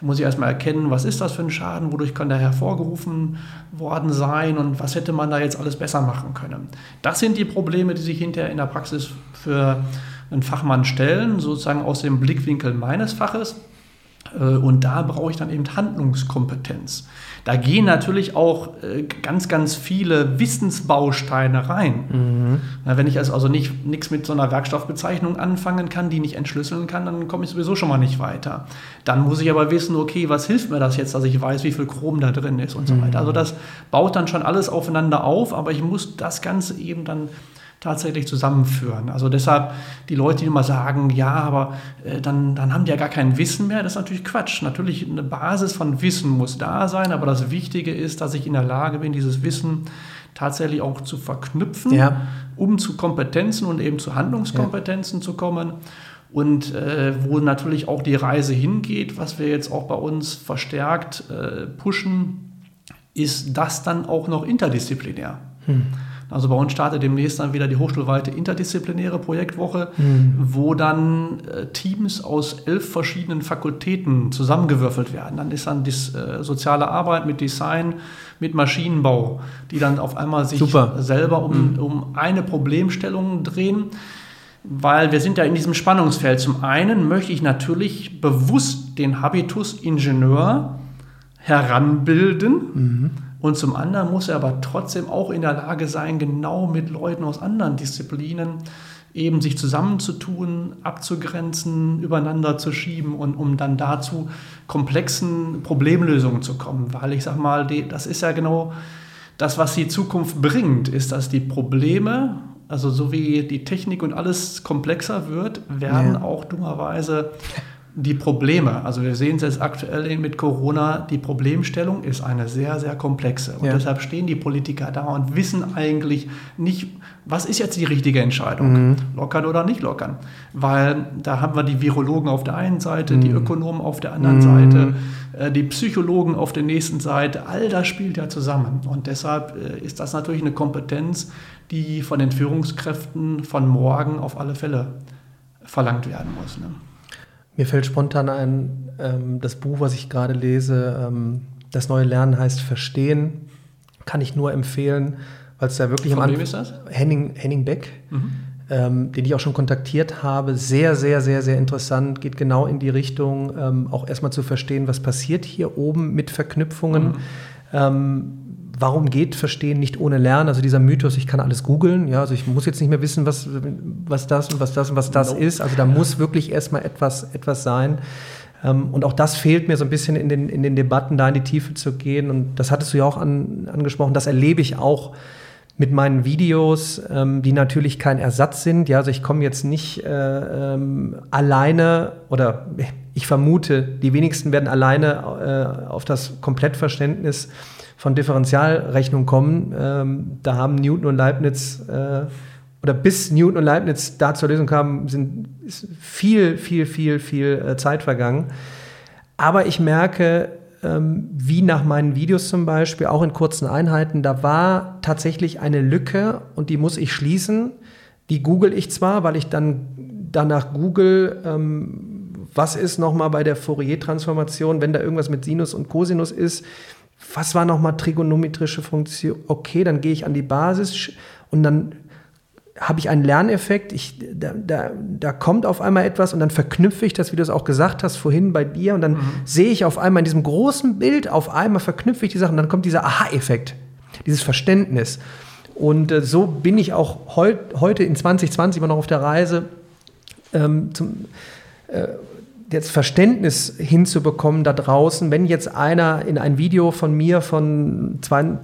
Da muss ich erstmal erkennen, was ist das für ein Schaden, wodurch kann der hervorgerufen worden sein und was hätte man da jetzt alles besser machen können. Das sind die Probleme, die sich hinterher in der Praxis für einen Fachmann stellen, sozusagen aus dem Blickwinkel meines Faches. Äh, und da brauche ich dann eben Handlungskompetenz. Da gehen natürlich auch äh, ganz, ganz viele Wissensbausteine rein. Mhm. Wenn ich also nicht nichts mit so einer Werkstoffbezeichnung anfangen kann, die nicht entschlüsseln kann, dann komme ich sowieso schon mal nicht weiter. Dann muss ich aber wissen, okay, was hilft mir das jetzt, dass ich weiß, wie viel Chrom da drin ist und so weiter. Also das baut dann schon alles aufeinander auf, aber ich muss das Ganze eben dann tatsächlich zusammenführen. Also deshalb die Leute, die immer sagen, ja, aber äh, dann, dann haben die ja gar kein Wissen mehr, das ist natürlich Quatsch. Natürlich eine Basis von Wissen muss da sein, aber das Wichtige ist, dass ich in der Lage bin, dieses Wissen tatsächlich auch zu verknüpfen, ja. um zu Kompetenzen und eben zu Handlungskompetenzen ja. zu kommen. Und äh, wo natürlich auch die Reise hingeht, was wir jetzt auch bei uns verstärkt äh, pushen, ist das dann auch noch interdisziplinär. Hm. Also bei uns startet demnächst dann wieder die hochschulweite interdisziplinäre Projektwoche, mhm. wo dann äh, Teams aus elf verschiedenen Fakultäten zusammengewürfelt werden. Dann ist dann die äh, soziale Arbeit mit Design, mit Maschinenbau, die dann auf einmal sich Super. selber um, mhm. um eine Problemstellung drehen weil wir sind ja in diesem Spannungsfeld. Zum einen möchte ich natürlich bewusst den Habitus Ingenieur heranbilden. Mhm. Und zum anderen muss er aber trotzdem auch in der Lage sein, genau mit Leuten aus anderen Disziplinen eben sich zusammenzutun, abzugrenzen, übereinander zu schieben und um dann dazu komplexen Problemlösungen zu kommen. Weil ich sage mal, die, das ist ja genau das, was die Zukunft bringt, ist, dass die Probleme, also so wie die Technik und alles komplexer wird, werden ja. auch dummerweise die Probleme, also wir sehen es jetzt aktuell mit Corona, die Problemstellung ist eine sehr, sehr komplexe. Und ja. deshalb stehen die Politiker da und wissen eigentlich nicht, was ist jetzt die richtige Entscheidung, mhm. lockern oder nicht lockern. Weil da haben wir die Virologen auf der einen Seite, mhm. die Ökonomen auf der anderen mhm. Seite, äh, die Psychologen auf der nächsten Seite. All das spielt ja zusammen. Und deshalb äh, ist das natürlich eine Kompetenz, die von den Führungskräften von morgen auf alle Fälle verlangt werden muss. Ne? Mir fällt spontan ein, ähm, das Buch, was ich gerade lese, ähm, Das neue Lernen heißt Verstehen. Kann ich nur empfehlen, weil es da wirklich Von am Anfang. ist das? Henning, Henning Beck, mhm. ähm, den ich auch schon kontaktiert habe. Sehr, sehr, sehr, sehr interessant. Geht genau in die Richtung, ähm, auch erstmal zu verstehen, was passiert hier oben mit Verknüpfungen. Mhm. Warum geht Verstehen nicht ohne Lernen? Also dieser Mythos, ich kann alles googeln, ja, also ich muss jetzt nicht mehr wissen, was, was das und was das und was das no. ist. Also da muss wirklich erstmal etwas, etwas sein. Ähm, und auch das fehlt mir so ein bisschen in den, in den Debatten, da in die Tiefe zu gehen. Und das hattest du ja auch an, angesprochen, das erlebe ich auch mit meinen Videos, ähm, die natürlich kein Ersatz sind. Ja, also ich komme jetzt nicht äh, ähm, alleine oder ich vermute, die wenigsten werden alleine äh, auf das Komplettverständnis von Differentialrechnung kommen. Ähm, da haben Newton und Leibniz äh, oder bis Newton und Leibniz da zur Lösung kamen, sind viel, viel, viel, viel äh, Zeit vergangen. Aber ich merke, ähm, wie nach meinen Videos zum Beispiel, auch in kurzen Einheiten, da war tatsächlich eine Lücke und die muss ich schließen. Die google ich zwar, weil ich dann danach google, ähm, was ist nochmal bei der Fourier-Transformation, wenn da irgendwas mit Sinus und Cosinus ist, was war nochmal trigonometrische Funktion? Okay, dann gehe ich an die Basis und dann habe ich einen Lerneffekt, ich, da, da, da kommt auf einmal etwas und dann verknüpfe ich das, wie du es auch gesagt hast, vorhin bei dir und dann mhm. sehe ich auf einmal in diesem großen Bild, auf einmal verknüpfe ich die Sachen und dann kommt dieser Aha-Effekt, dieses Verständnis. Und äh, so bin ich auch heut, heute in 2020 immer noch auf der Reise, ähm, zum, äh, jetzt Verständnis hinzubekommen da draußen, wenn jetzt einer in ein Video von mir von zwei,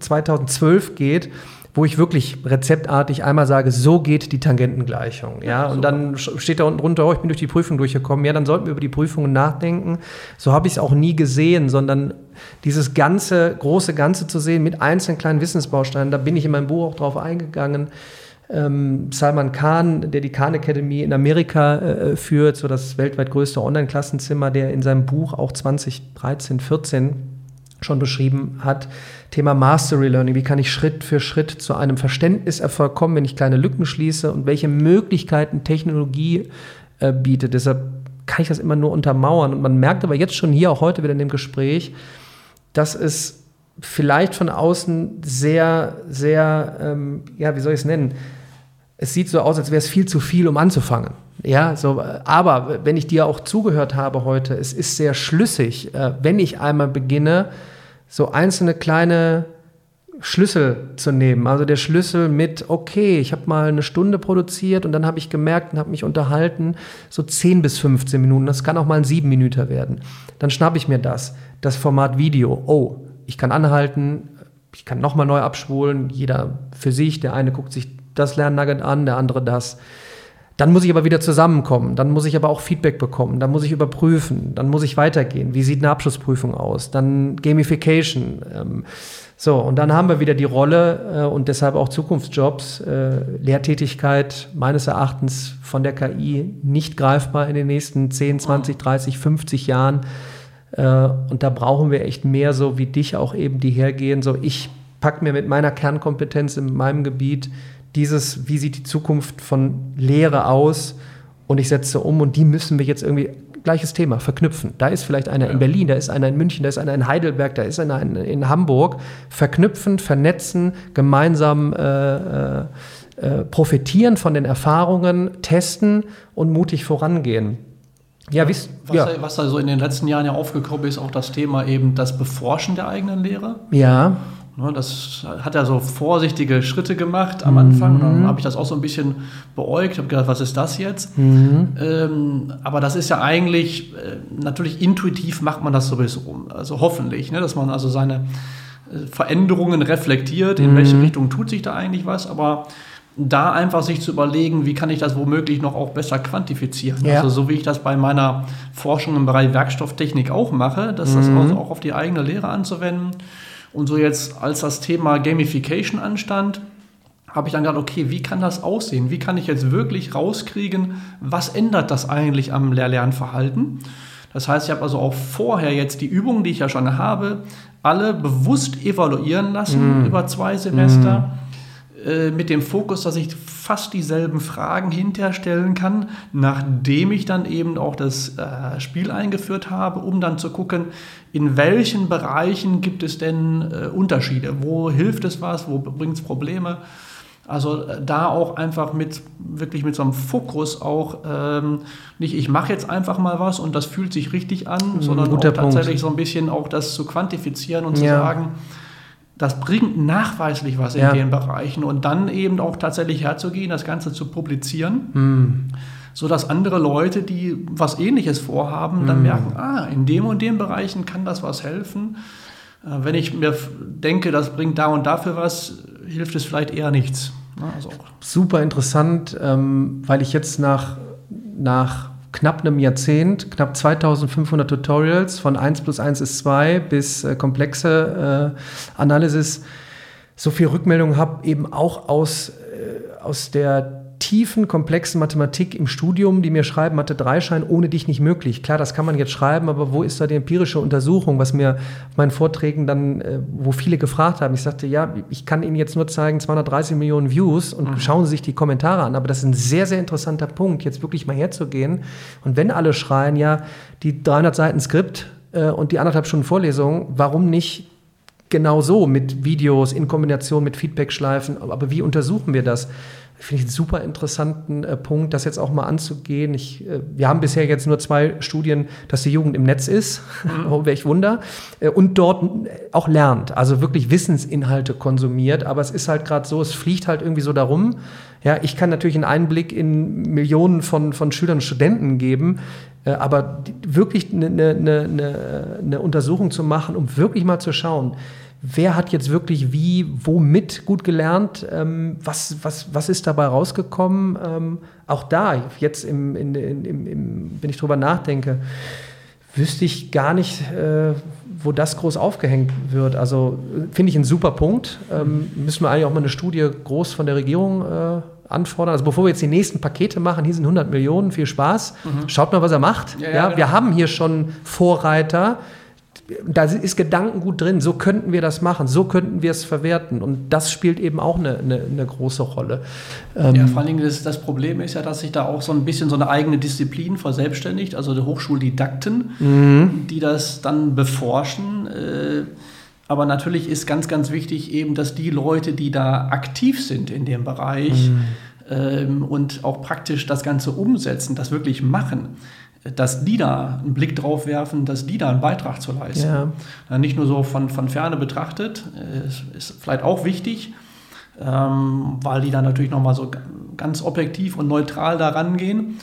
2012 geht, wo ich wirklich rezeptartig einmal sage, so geht die Tangentengleichung. Ja, und dann steht da unten drunter, oh, ich bin durch die Prüfung durchgekommen. Ja, dann sollten wir über die Prüfungen nachdenken. So habe ich es auch nie gesehen, sondern dieses ganze, große Ganze zu sehen mit einzelnen kleinen Wissensbausteinen, da bin ich in meinem Buch auch drauf eingegangen. Ähm, Salman Khan, der die Khan Academy in Amerika äh, führt, so das weltweit größte Online-Klassenzimmer, der in seinem Buch auch 2013, 14 schon beschrieben hat, Thema Mastery Learning. Wie kann ich Schritt für Schritt zu einem Verständniserfolg kommen, wenn ich kleine Lücken schließe und welche Möglichkeiten Technologie äh, bietet. Deshalb kann ich das immer nur untermauern. Und man merkt aber jetzt schon hier, auch heute wieder in dem Gespräch, dass es vielleicht von außen sehr, sehr, ähm, ja, wie soll ich es nennen? Es sieht so aus, als wäre es viel zu viel, um anzufangen. Ja, so, aber wenn ich dir auch zugehört habe heute, es ist sehr schlüssig, äh, wenn ich einmal beginne, so einzelne kleine Schlüssel zu nehmen. Also der Schlüssel mit, okay, ich habe mal eine Stunde produziert und dann habe ich gemerkt und habe mich unterhalten, so 10 bis 15 Minuten. Das kann auch mal ein 7 Minuten werden. Dann schnappe ich mir das, das Format Video. Oh, ich kann anhalten, ich kann nochmal neu abspulen, jeder für sich. Der eine guckt sich das Lernnugget an, der andere das. Dann muss ich aber wieder zusammenkommen, dann muss ich aber auch Feedback bekommen, dann muss ich überprüfen, dann muss ich weitergehen. Wie sieht eine Abschlussprüfung aus? Dann Gamification. Ähm, so, und dann haben wir wieder die Rolle äh, und deshalb auch Zukunftsjobs, äh, Lehrtätigkeit meines Erachtens von der KI nicht greifbar in den nächsten 10, 20, 30, 50 Jahren. Äh, und da brauchen wir echt mehr so wie dich auch eben, die hergehen. So, ich packe mir mit meiner Kernkompetenz in meinem Gebiet dieses, wie sieht die Zukunft von Lehre aus und ich setze um und die müssen wir jetzt irgendwie gleiches Thema, verknüpfen. Da ist vielleicht einer ja. in Berlin, da ist einer in München, da ist einer in Heidelberg, da ist einer in, in Hamburg. Verknüpfen, vernetzen, gemeinsam äh, äh, äh profitieren von den Erfahrungen, testen und mutig vorangehen. Ja, was, ja. was da so in den letzten Jahren ja aufgekommen ist, auch das Thema eben das Beforschen der eigenen Lehre. Ja. Ne, das hat er so vorsichtige Schritte gemacht am Anfang. Mhm. Dann habe ich das auch so ein bisschen beäugt, habe gedacht, was ist das jetzt? Mhm. Ähm, aber das ist ja eigentlich, äh, natürlich intuitiv macht man das sowieso. Also hoffentlich, ne, dass man also seine äh, Veränderungen reflektiert, in mhm. welche Richtung tut sich da eigentlich was. Aber da einfach sich zu überlegen, wie kann ich das womöglich noch auch besser quantifizieren. Ja. Also so wie ich das bei meiner Forschung im Bereich Werkstofftechnik auch mache, das mhm. also auch auf die eigene Lehre anzuwenden. Und so jetzt, als das Thema Gamification anstand, habe ich dann gedacht, okay, wie kann das aussehen? Wie kann ich jetzt wirklich rauskriegen, was ändert das eigentlich am Lehr-Lernverhalten? Das heißt, ich habe also auch vorher jetzt die Übungen, die ich ja schon habe, alle bewusst evaluieren lassen mm. über zwei Semester. Mm mit dem Fokus, dass ich fast dieselben Fragen hinterstellen kann, nachdem ich dann eben auch das äh, Spiel eingeführt habe, um dann zu gucken, in welchen Bereichen gibt es denn äh, Unterschiede, wo hilft es was, wo bringt es Probleme. Also äh, da auch einfach mit wirklich mit so einem Fokus auch ähm, nicht, ich mache jetzt einfach mal was und das fühlt sich richtig an, mhm, sondern auch tatsächlich Punkt. so ein bisschen auch das zu quantifizieren und zu ja. sagen, das bringt nachweislich was in ja. den Bereichen und dann eben auch tatsächlich herzugehen, das Ganze zu publizieren. Mhm. sodass andere Leute, die was Ähnliches vorhaben, dann mhm. merken, ah, in dem und dem Bereichen kann das was helfen. Äh, wenn ich mir denke, das bringt da und dafür was, hilft es vielleicht eher nichts. Also Super interessant, ähm, weil ich jetzt nach, nach knapp einem Jahrzehnt, knapp 2500 Tutorials von 1 plus 1 ist 2 bis äh, komplexe äh, Analysis. So viel Rückmeldungen habe, eben auch aus, äh, aus der tiefen, komplexen Mathematik im Studium, die mir schreiben, Mathe 3-Schein ohne dich nicht möglich. Klar, das kann man jetzt schreiben, aber wo ist da die empirische Untersuchung, was mir auf meinen Vorträgen dann, äh, wo viele gefragt haben. Ich sagte, ja, ich kann Ihnen jetzt nur zeigen, 230 Millionen Views und mhm. schauen Sie sich die Kommentare an. Aber das ist ein sehr, sehr interessanter Punkt, jetzt wirklich mal herzugehen. Und wenn alle schreien, ja, die 300 Seiten Skript äh, und die anderthalb Stunden Vorlesung, warum nicht genau so mit Videos in Kombination mit Feedback-Schleifen? Aber wie untersuchen wir das? Finde ich einen super interessanten äh, Punkt, das jetzt auch mal anzugehen. Ich, äh, wir haben bisher jetzt nur zwei Studien, dass die Jugend im Netz ist, mhm. <laughs> oh, welch Wunder, äh, und dort auch lernt, also wirklich Wissensinhalte konsumiert. Aber es ist halt gerade so, es fliegt halt irgendwie so darum. Ja, ich kann natürlich einen Einblick in Millionen von, von Schülern und Studenten geben, äh, aber die, wirklich eine, eine, eine, eine Untersuchung zu machen, um wirklich mal zu schauen, wer hat jetzt wirklich wie, womit gut gelernt, ähm, was, was, was ist dabei rausgekommen. Ähm, auch da, jetzt im, in, in, im, wenn ich drüber nachdenke, wüsste ich gar nicht, äh, wo das groß aufgehängt wird. Also finde ich ein super Punkt. Ähm, müssen wir eigentlich auch mal eine Studie groß von der Regierung äh, anfordern. Also bevor wir jetzt die nächsten Pakete machen, hier sind 100 Millionen, viel Spaß. Mhm. Schaut mal, was er macht. Ja, ja, ja genau. Wir haben hier schon Vorreiter da ist Gedankengut drin, so könnten wir das machen, so könnten wir es verwerten. Und das spielt eben auch eine, eine, eine große Rolle. Ähm ja, vor allen Dingen das, das, Problem ist ja, dass sich da auch so ein bisschen so eine eigene Disziplin verselbstständigt, also die Hochschuldidakten, mhm. die das dann beforschen. Äh, aber natürlich ist ganz, ganz wichtig eben, dass die Leute, die da aktiv sind in dem Bereich mhm. ähm, und auch praktisch das Ganze umsetzen, das wirklich machen dass die da einen Blick drauf werfen, dass die da einen Beitrag zu leisten. Ja. Nicht nur so von, von Ferne betrachtet, ist, ist vielleicht auch wichtig, ähm, weil die da natürlich nochmal so ganz objektiv und neutral da rangehen.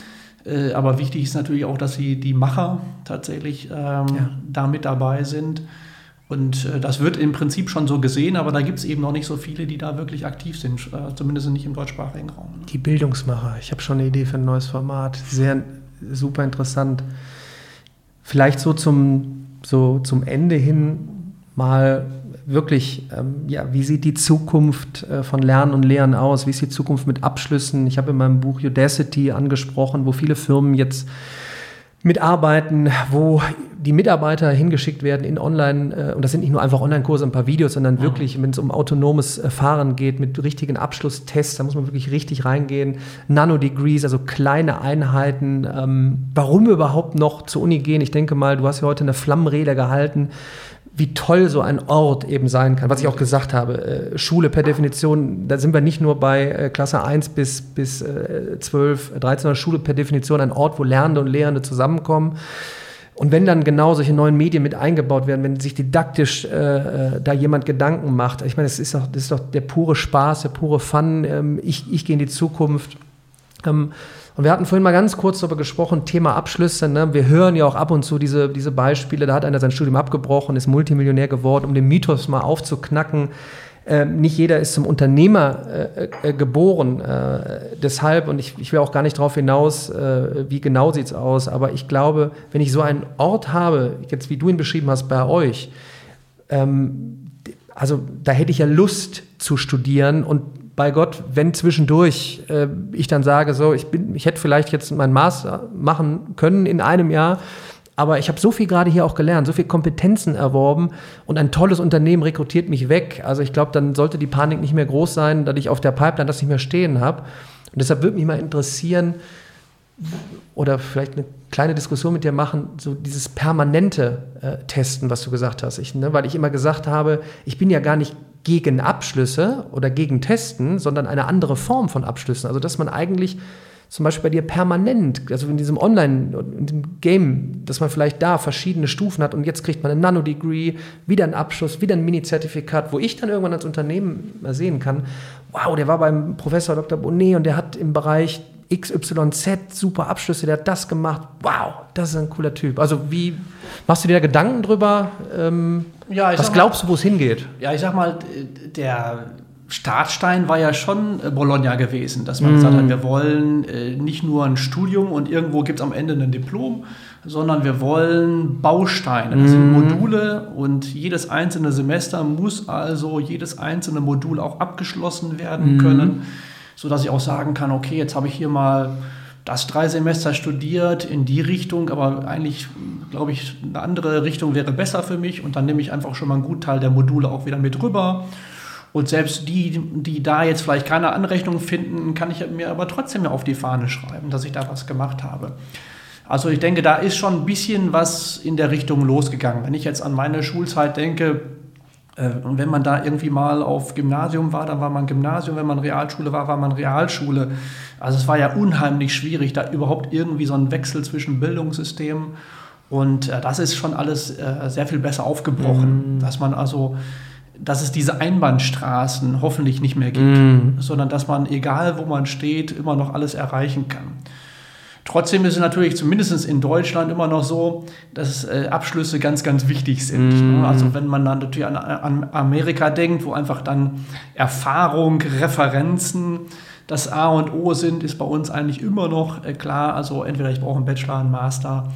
Äh, aber wichtig ist natürlich auch, dass sie die Macher tatsächlich ähm, ja. da mit dabei sind. Und äh, das wird im Prinzip schon so gesehen, aber da gibt es eben noch nicht so viele, die da wirklich aktiv sind, äh, zumindest nicht im deutschsprachigen Raum. Die Bildungsmacher, ich habe schon eine Idee für ein neues Format. Sehr super interessant. Vielleicht so zum, so zum Ende hin mal wirklich, ähm, ja, wie sieht die Zukunft äh, von Lernen und Lehren aus? Wie ist die Zukunft mit Abschlüssen? Ich habe in meinem Buch Udacity angesprochen, wo viele Firmen jetzt mitarbeiten, wo die Mitarbeiter hingeschickt werden in Online, äh, und das sind nicht nur einfach Online-Kurse, ein paar Videos, sondern wirklich, wenn es um autonomes äh, Fahren geht, mit richtigen Abschlusstests, da muss man wirklich richtig reingehen. Nanodegrees, also kleine Einheiten. Ähm, warum überhaupt noch zur Uni gehen? Ich denke mal, du hast ja heute eine Flammenrede gehalten wie toll so ein Ort eben sein kann, was ich auch gesagt habe. Äh, Schule per Definition, da sind wir nicht nur bei äh, Klasse 1 bis, bis äh, 12, 13, sondern Schule per Definition ein Ort, wo Lernende und Lehrende zusammenkommen. Und wenn dann genau solche neuen Medien mit eingebaut werden, wenn sich didaktisch äh, äh da jemand Gedanken macht, ich meine, das ist doch, das ist doch der pure Spaß, der pure Fun, ähm, ich, ich gehe in die Zukunft. Ähm, und wir hatten vorhin mal ganz kurz darüber gesprochen, Thema Abschlüsse. Ne? Wir hören ja auch ab und zu diese, diese Beispiele, da hat einer sein Studium abgebrochen, ist Multimillionär geworden, um den Mythos mal aufzuknacken. Ähm, nicht jeder ist zum Unternehmer äh, äh, geboren. Äh, deshalb, und ich, ich will auch gar nicht darauf hinaus, äh, wie genau sieht es aus, aber ich glaube, wenn ich so einen Ort habe, jetzt wie du ihn beschrieben hast bei euch, ähm, also da hätte ich ja Lust zu studieren und bei Gott, wenn zwischendurch äh, ich dann sage, so, ich, bin, ich hätte vielleicht jetzt meinen Master machen können in einem Jahr, aber ich habe so viel gerade hier auch gelernt, so viel Kompetenzen erworben und ein tolles Unternehmen rekrutiert mich weg. Also ich glaube, dann sollte die Panik nicht mehr groß sein, dass ich auf der Pipeline das nicht mehr stehen habe. Und deshalb würde mich mal interessieren, oder vielleicht eine kleine Diskussion mit dir machen, so dieses permanente äh, Testen, was du gesagt hast. Ich, ne, weil ich immer gesagt habe, ich bin ja gar nicht gegen Abschlüsse oder gegen Testen, sondern eine andere Form von Abschlüssen. Also dass man eigentlich zum Beispiel bei dir permanent, also in diesem Online, in dem Game, dass man vielleicht da verschiedene Stufen hat und jetzt kriegt man ein Nano-Degree, wieder ein Abschluss, wieder ein Mini-Zertifikat, wo ich dann irgendwann als Unternehmen mal sehen kann, wow, der war beim Professor Dr. Bonnet und der hat im Bereich XYZ, super Abschlüsse, der hat das gemacht. Wow, das ist ein cooler Typ. Also wie machst du dir da Gedanken drüber? Ähm, ja, was glaubst mal, du, wo es hingeht? Ja, ich sag mal, der Startstein war ja schon äh, Bologna gewesen, dass man mm. gesagt hat, wir wollen äh, nicht nur ein Studium und irgendwo gibt es am Ende ein Diplom, sondern wir wollen Bausteine, das sind mhm. Module und jedes einzelne Semester muss also jedes einzelne Modul auch abgeschlossen werden mm. können, sodass ich auch sagen kann, okay, jetzt habe ich hier mal das drei Semester studiert in die Richtung, aber eigentlich glaube ich, eine andere Richtung wäre besser für mich und dann nehme ich einfach schon mal einen guten Teil der Module auch wieder mit rüber und selbst die, die da jetzt vielleicht keine Anrechnung finden, kann ich mir aber trotzdem auf die Fahne schreiben, dass ich da was gemacht habe. Also ich denke, da ist schon ein bisschen was in der Richtung losgegangen. Wenn ich jetzt an meine Schulzeit denke, und wenn man da irgendwie mal auf Gymnasium war, dann war man Gymnasium, wenn man Realschule war, war man Realschule. Also es war ja unheimlich schwierig, da überhaupt irgendwie so einen Wechsel zwischen Bildungssystemen und äh, das ist schon alles äh, sehr viel besser aufgebrochen, mm. dass man also dass es diese Einbahnstraßen hoffentlich nicht mehr gibt, mm. sondern dass man, egal wo man steht, immer noch alles erreichen kann. Trotzdem ist es natürlich zumindest in Deutschland immer noch so, dass äh, Abschlüsse ganz, ganz wichtig sind. Mm. Also wenn man dann natürlich an, an, Amerika denkt, wo einfach dann Erfahrung, Referenzen das A und O sind, ist bei uns eigentlich immer noch äh, klar. Also entweder ich brauche einen Bachelor, einen Master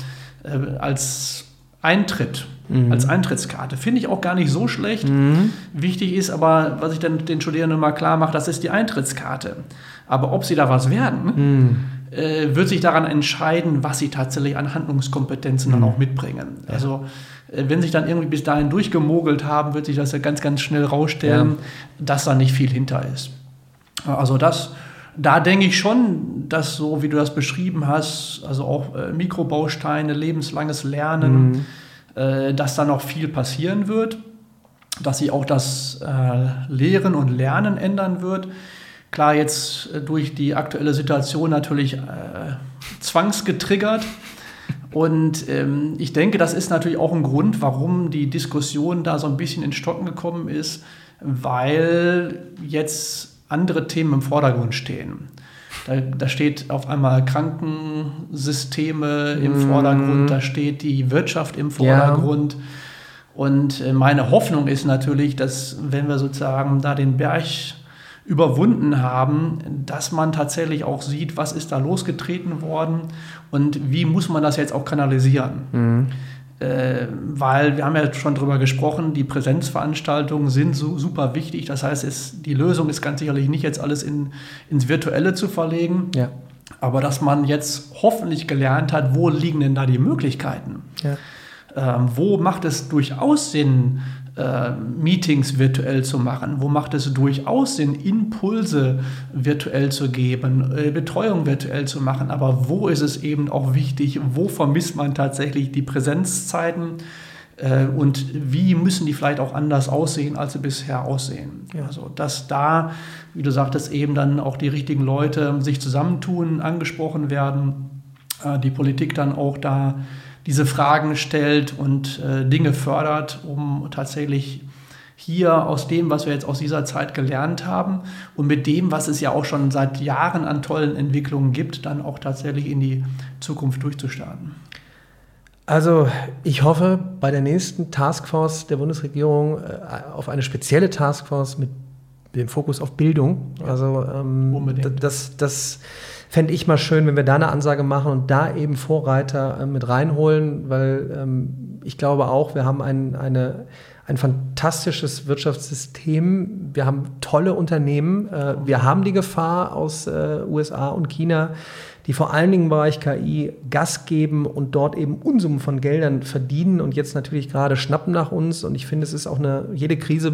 äh, als Eintritt mhm. als Eintrittskarte. Finde ich auch gar nicht so schlecht. Mhm. Wichtig ist aber, was ich dann den Studierenden mal klar mache, das ist die Eintrittskarte. Aber ob sie da was werden, mhm. Äh, wird sich daran entscheiden, was sie tatsächlich an Handlungskompetenzen dann mhm. auch mitbringen. Ja. Also äh, wenn sich dann irgendwie bis dahin durchgemogelt haben, wird sich das ja ganz, ganz schnell rausstellen, ja. dass da nicht viel hinter ist. Also das, da denke ich schon, dass so wie du das beschrieben hast, also auch äh, Mikrobausteine, lebenslanges Lernen, mhm äh, dass da noch viel passieren wird, dass sich auch das äh, Lehren und Lernen ändern wird. Klar, jetzt äh, durch die aktuelle Situation natürlich äh, zwangsgetriggert. Und ähm, ich denke, das ist natürlich auch ein Grund, warum die Diskussion da so ein bisschen in Stocken gekommen ist, weil jetzt andere Themen im Vordergrund stehen. Da, da steht auf einmal Krankensysteme im mm. Vordergrund, da steht die Wirtschaft im Vordergrund. Ja. Und äh, meine Hoffnung ist natürlich, dass wenn wir sozusagen da den Berg überwunden haben, dass man tatsächlich auch sieht, was ist da losgetreten worden und wie muss man das jetzt auch kanalisieren. Mhm. Äh, weil wir haben ja schon drüber gesprochen, die Präsenzveranstaltungen sind so super wichtig. Das heißt, es, die Lösung ist ganz sicherlich nicht jetzt alles in, ins Virtuelle zu verlegen. Ja. Aber dass man jetzt hoffentlich gelernt hat, wo liegen denn da die Möglichkeiten? Ja. Ähm, wo macht es durchaus Sinn, äh, Meetings virtuell zu machen? Wo macht es durchaus Sinn, Impulse virtuell zu geben, äh, Betreuung virtuell zu machen? Aber wo ist es eben auch wichtig, wo vermisst man tatsächlich die Präsenzzeiten? Äh, und wie müssen die vielleicht auch anders aussehen, als sie bisher aussehen? Ja. Also, dass da, wie du sagtest, eben dann auch die richtigen Leute sich zusammentun, angesprochen werden, äh, die Politik dann auch da diese Fragen stellt und äh, Dinge fördert, um tatsächlich hier aus dem, was wir jetzt aus dieser Zeit gelernt haben und mit dem, was es ja auch schon seit Jahren an tollen Entwicklungen gibt, dann auch tatsächlich in die Zukunft durchzustarten. Also ich hoffe bei der nächsten Taskforce der Bundesregierung äh, auf eine spezielle Taskforce mit dem Fokus auf Bildung. Also ähm, Unbedingt. das, das fände ich mal schön, wenn wir da eine Ansage machen und da eben Vorreiter äh, mit reinholen, weil ähm, ich glaube auch, wir haben ein, eine, ein fantastisches Wirtschaftssystem, wir haben tolle Unternehmen, äh, wir haben die Gefahr aus äh, USA und China, die vor allen Dingen im Bereich KI Gas geben und dort eben Unsummen von Geldern verdienen und jetzt natürlich gerade schnappen nach uns. Und ich finde, es ist auch eine, jede Krise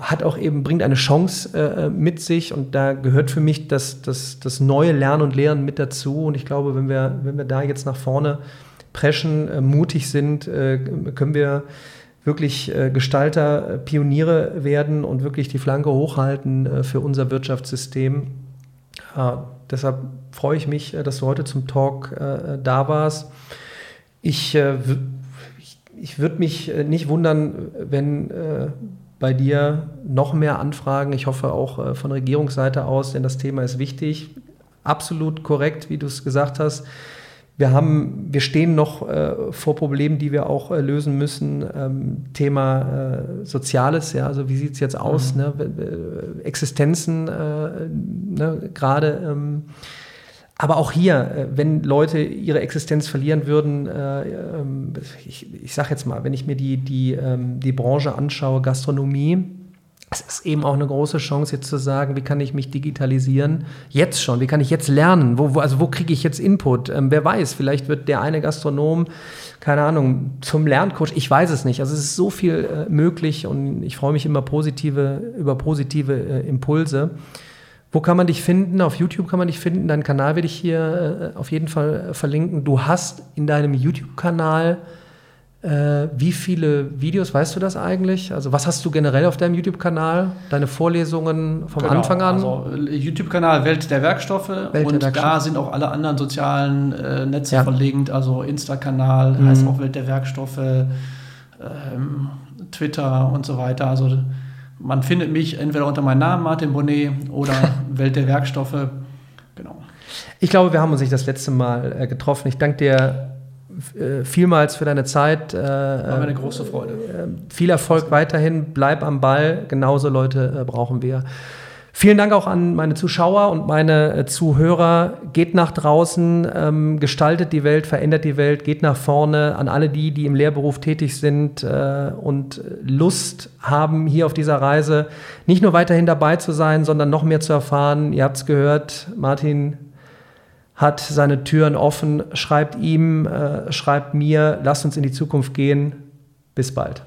hat auch eben, bringt eine Chance äh, mit sich und da gehört für mich das, das, das neue Lernen und Lehren mit dazu. Und ich glaube, wenn wir, wenn wir da jetzt nach vorne preschen, äh, mutig sind, äh, können wir wirklich äh, Gestalter, äh, Pioniere werden und wirklich die Flanke hochhalten äh, für unser Wirtschaftssystem. deshalb freue ich mich, dass du heute zum Talk da warst. Ich, ich, ich würde mich nicht wundern, wenn bei dir noch mehr Anfragen. Ich hoffe auch äh, von Regierungsseite aus, denn das Thema ist wichtig. absolut korrekt, wie du es gesagt hast. Wir, haben, wir stehen noch äh, vor Problemen, die wir auch äh, lösen müssen. Ähm, Thema äh, Soziales, ja, also wie sieht es jetzt aus? Mhm. Ne? Existenzen, äh, ne? gerade. Ähm, aber auch hier, äh, wenn Leute ihre Existenz verlieren würden, äh, ähm, ich, ich sage jetzt mal, wenn ich mir die, die, ähm, die Branche anschaue, Gastronomie, es ist eben auch eine große Chance, jetzt zu sagen, wie kann ich mich digitalisieren? Jetzt schon, wie kann ich jetzt lernen? Wo, wo also wo kriege ich jetzt Input? Ähm, wer weiß, vielleicht wird der eine Gastronom, keine Ahnung, zum Lerncoach. Ich weiß es nicht. Also es ist so viel äh, möglich und ich freue mich immer positive, über positive äh, Impulse. Wo kann man dich finden? Auf YouTube kann man dich finden. Deinen Kanal werde ich hier äh, auf jeden Fall äh, verlinken. Du hast in deinem YouTube-Kanal äh, wie viele Videos, weißt du das eigentlich? Also was hast du generell auf deinem YouTube-Kanal? Deine Vorlesungen vom genau, Anfang an? Also äh, YouTube-Kanal Welt der Werkstoffe Welt und der Werkstoffe. da sind auch alle anderen sozialen äh, Netze ja. verlinkt. Also Insta-Kanal mhm. heißt auch Welt der Werkstoffe, ähm, Twitter und so weiter. Also man findet mich entweder unter meinem Namen Martin Bonnet oder <laughs> Welt der Werkstoffe. Genau. Ich glaube, wir haben uns nicht das letzte Mal äh, getroffen. Ich danke dir äh, vielmals für deine Zeit. Äh, War mir eine große Freude. Viel Erfolg weiterhin, bleib am Ball. Genauso Leute brauchen wir. Vielen Dank auch an meine Zuschauer und meine Zuhörer. Geht nach draußen, ähm, gestaltet die Welt, verändert die Welt, geht nach vorne. An alle die, die im Lehrberuf tätig sind äh, und Lust haben, hier auf dieser Reise nicht nur weiterhin dabei zu sein, sondern noch mehr zu erfahren. Ihr habt es gehört, Martin hat seine Türen offen. Schreibt ihm, äh, schreibt mir, lasst uns in die Zukunft gehen. Bis bald.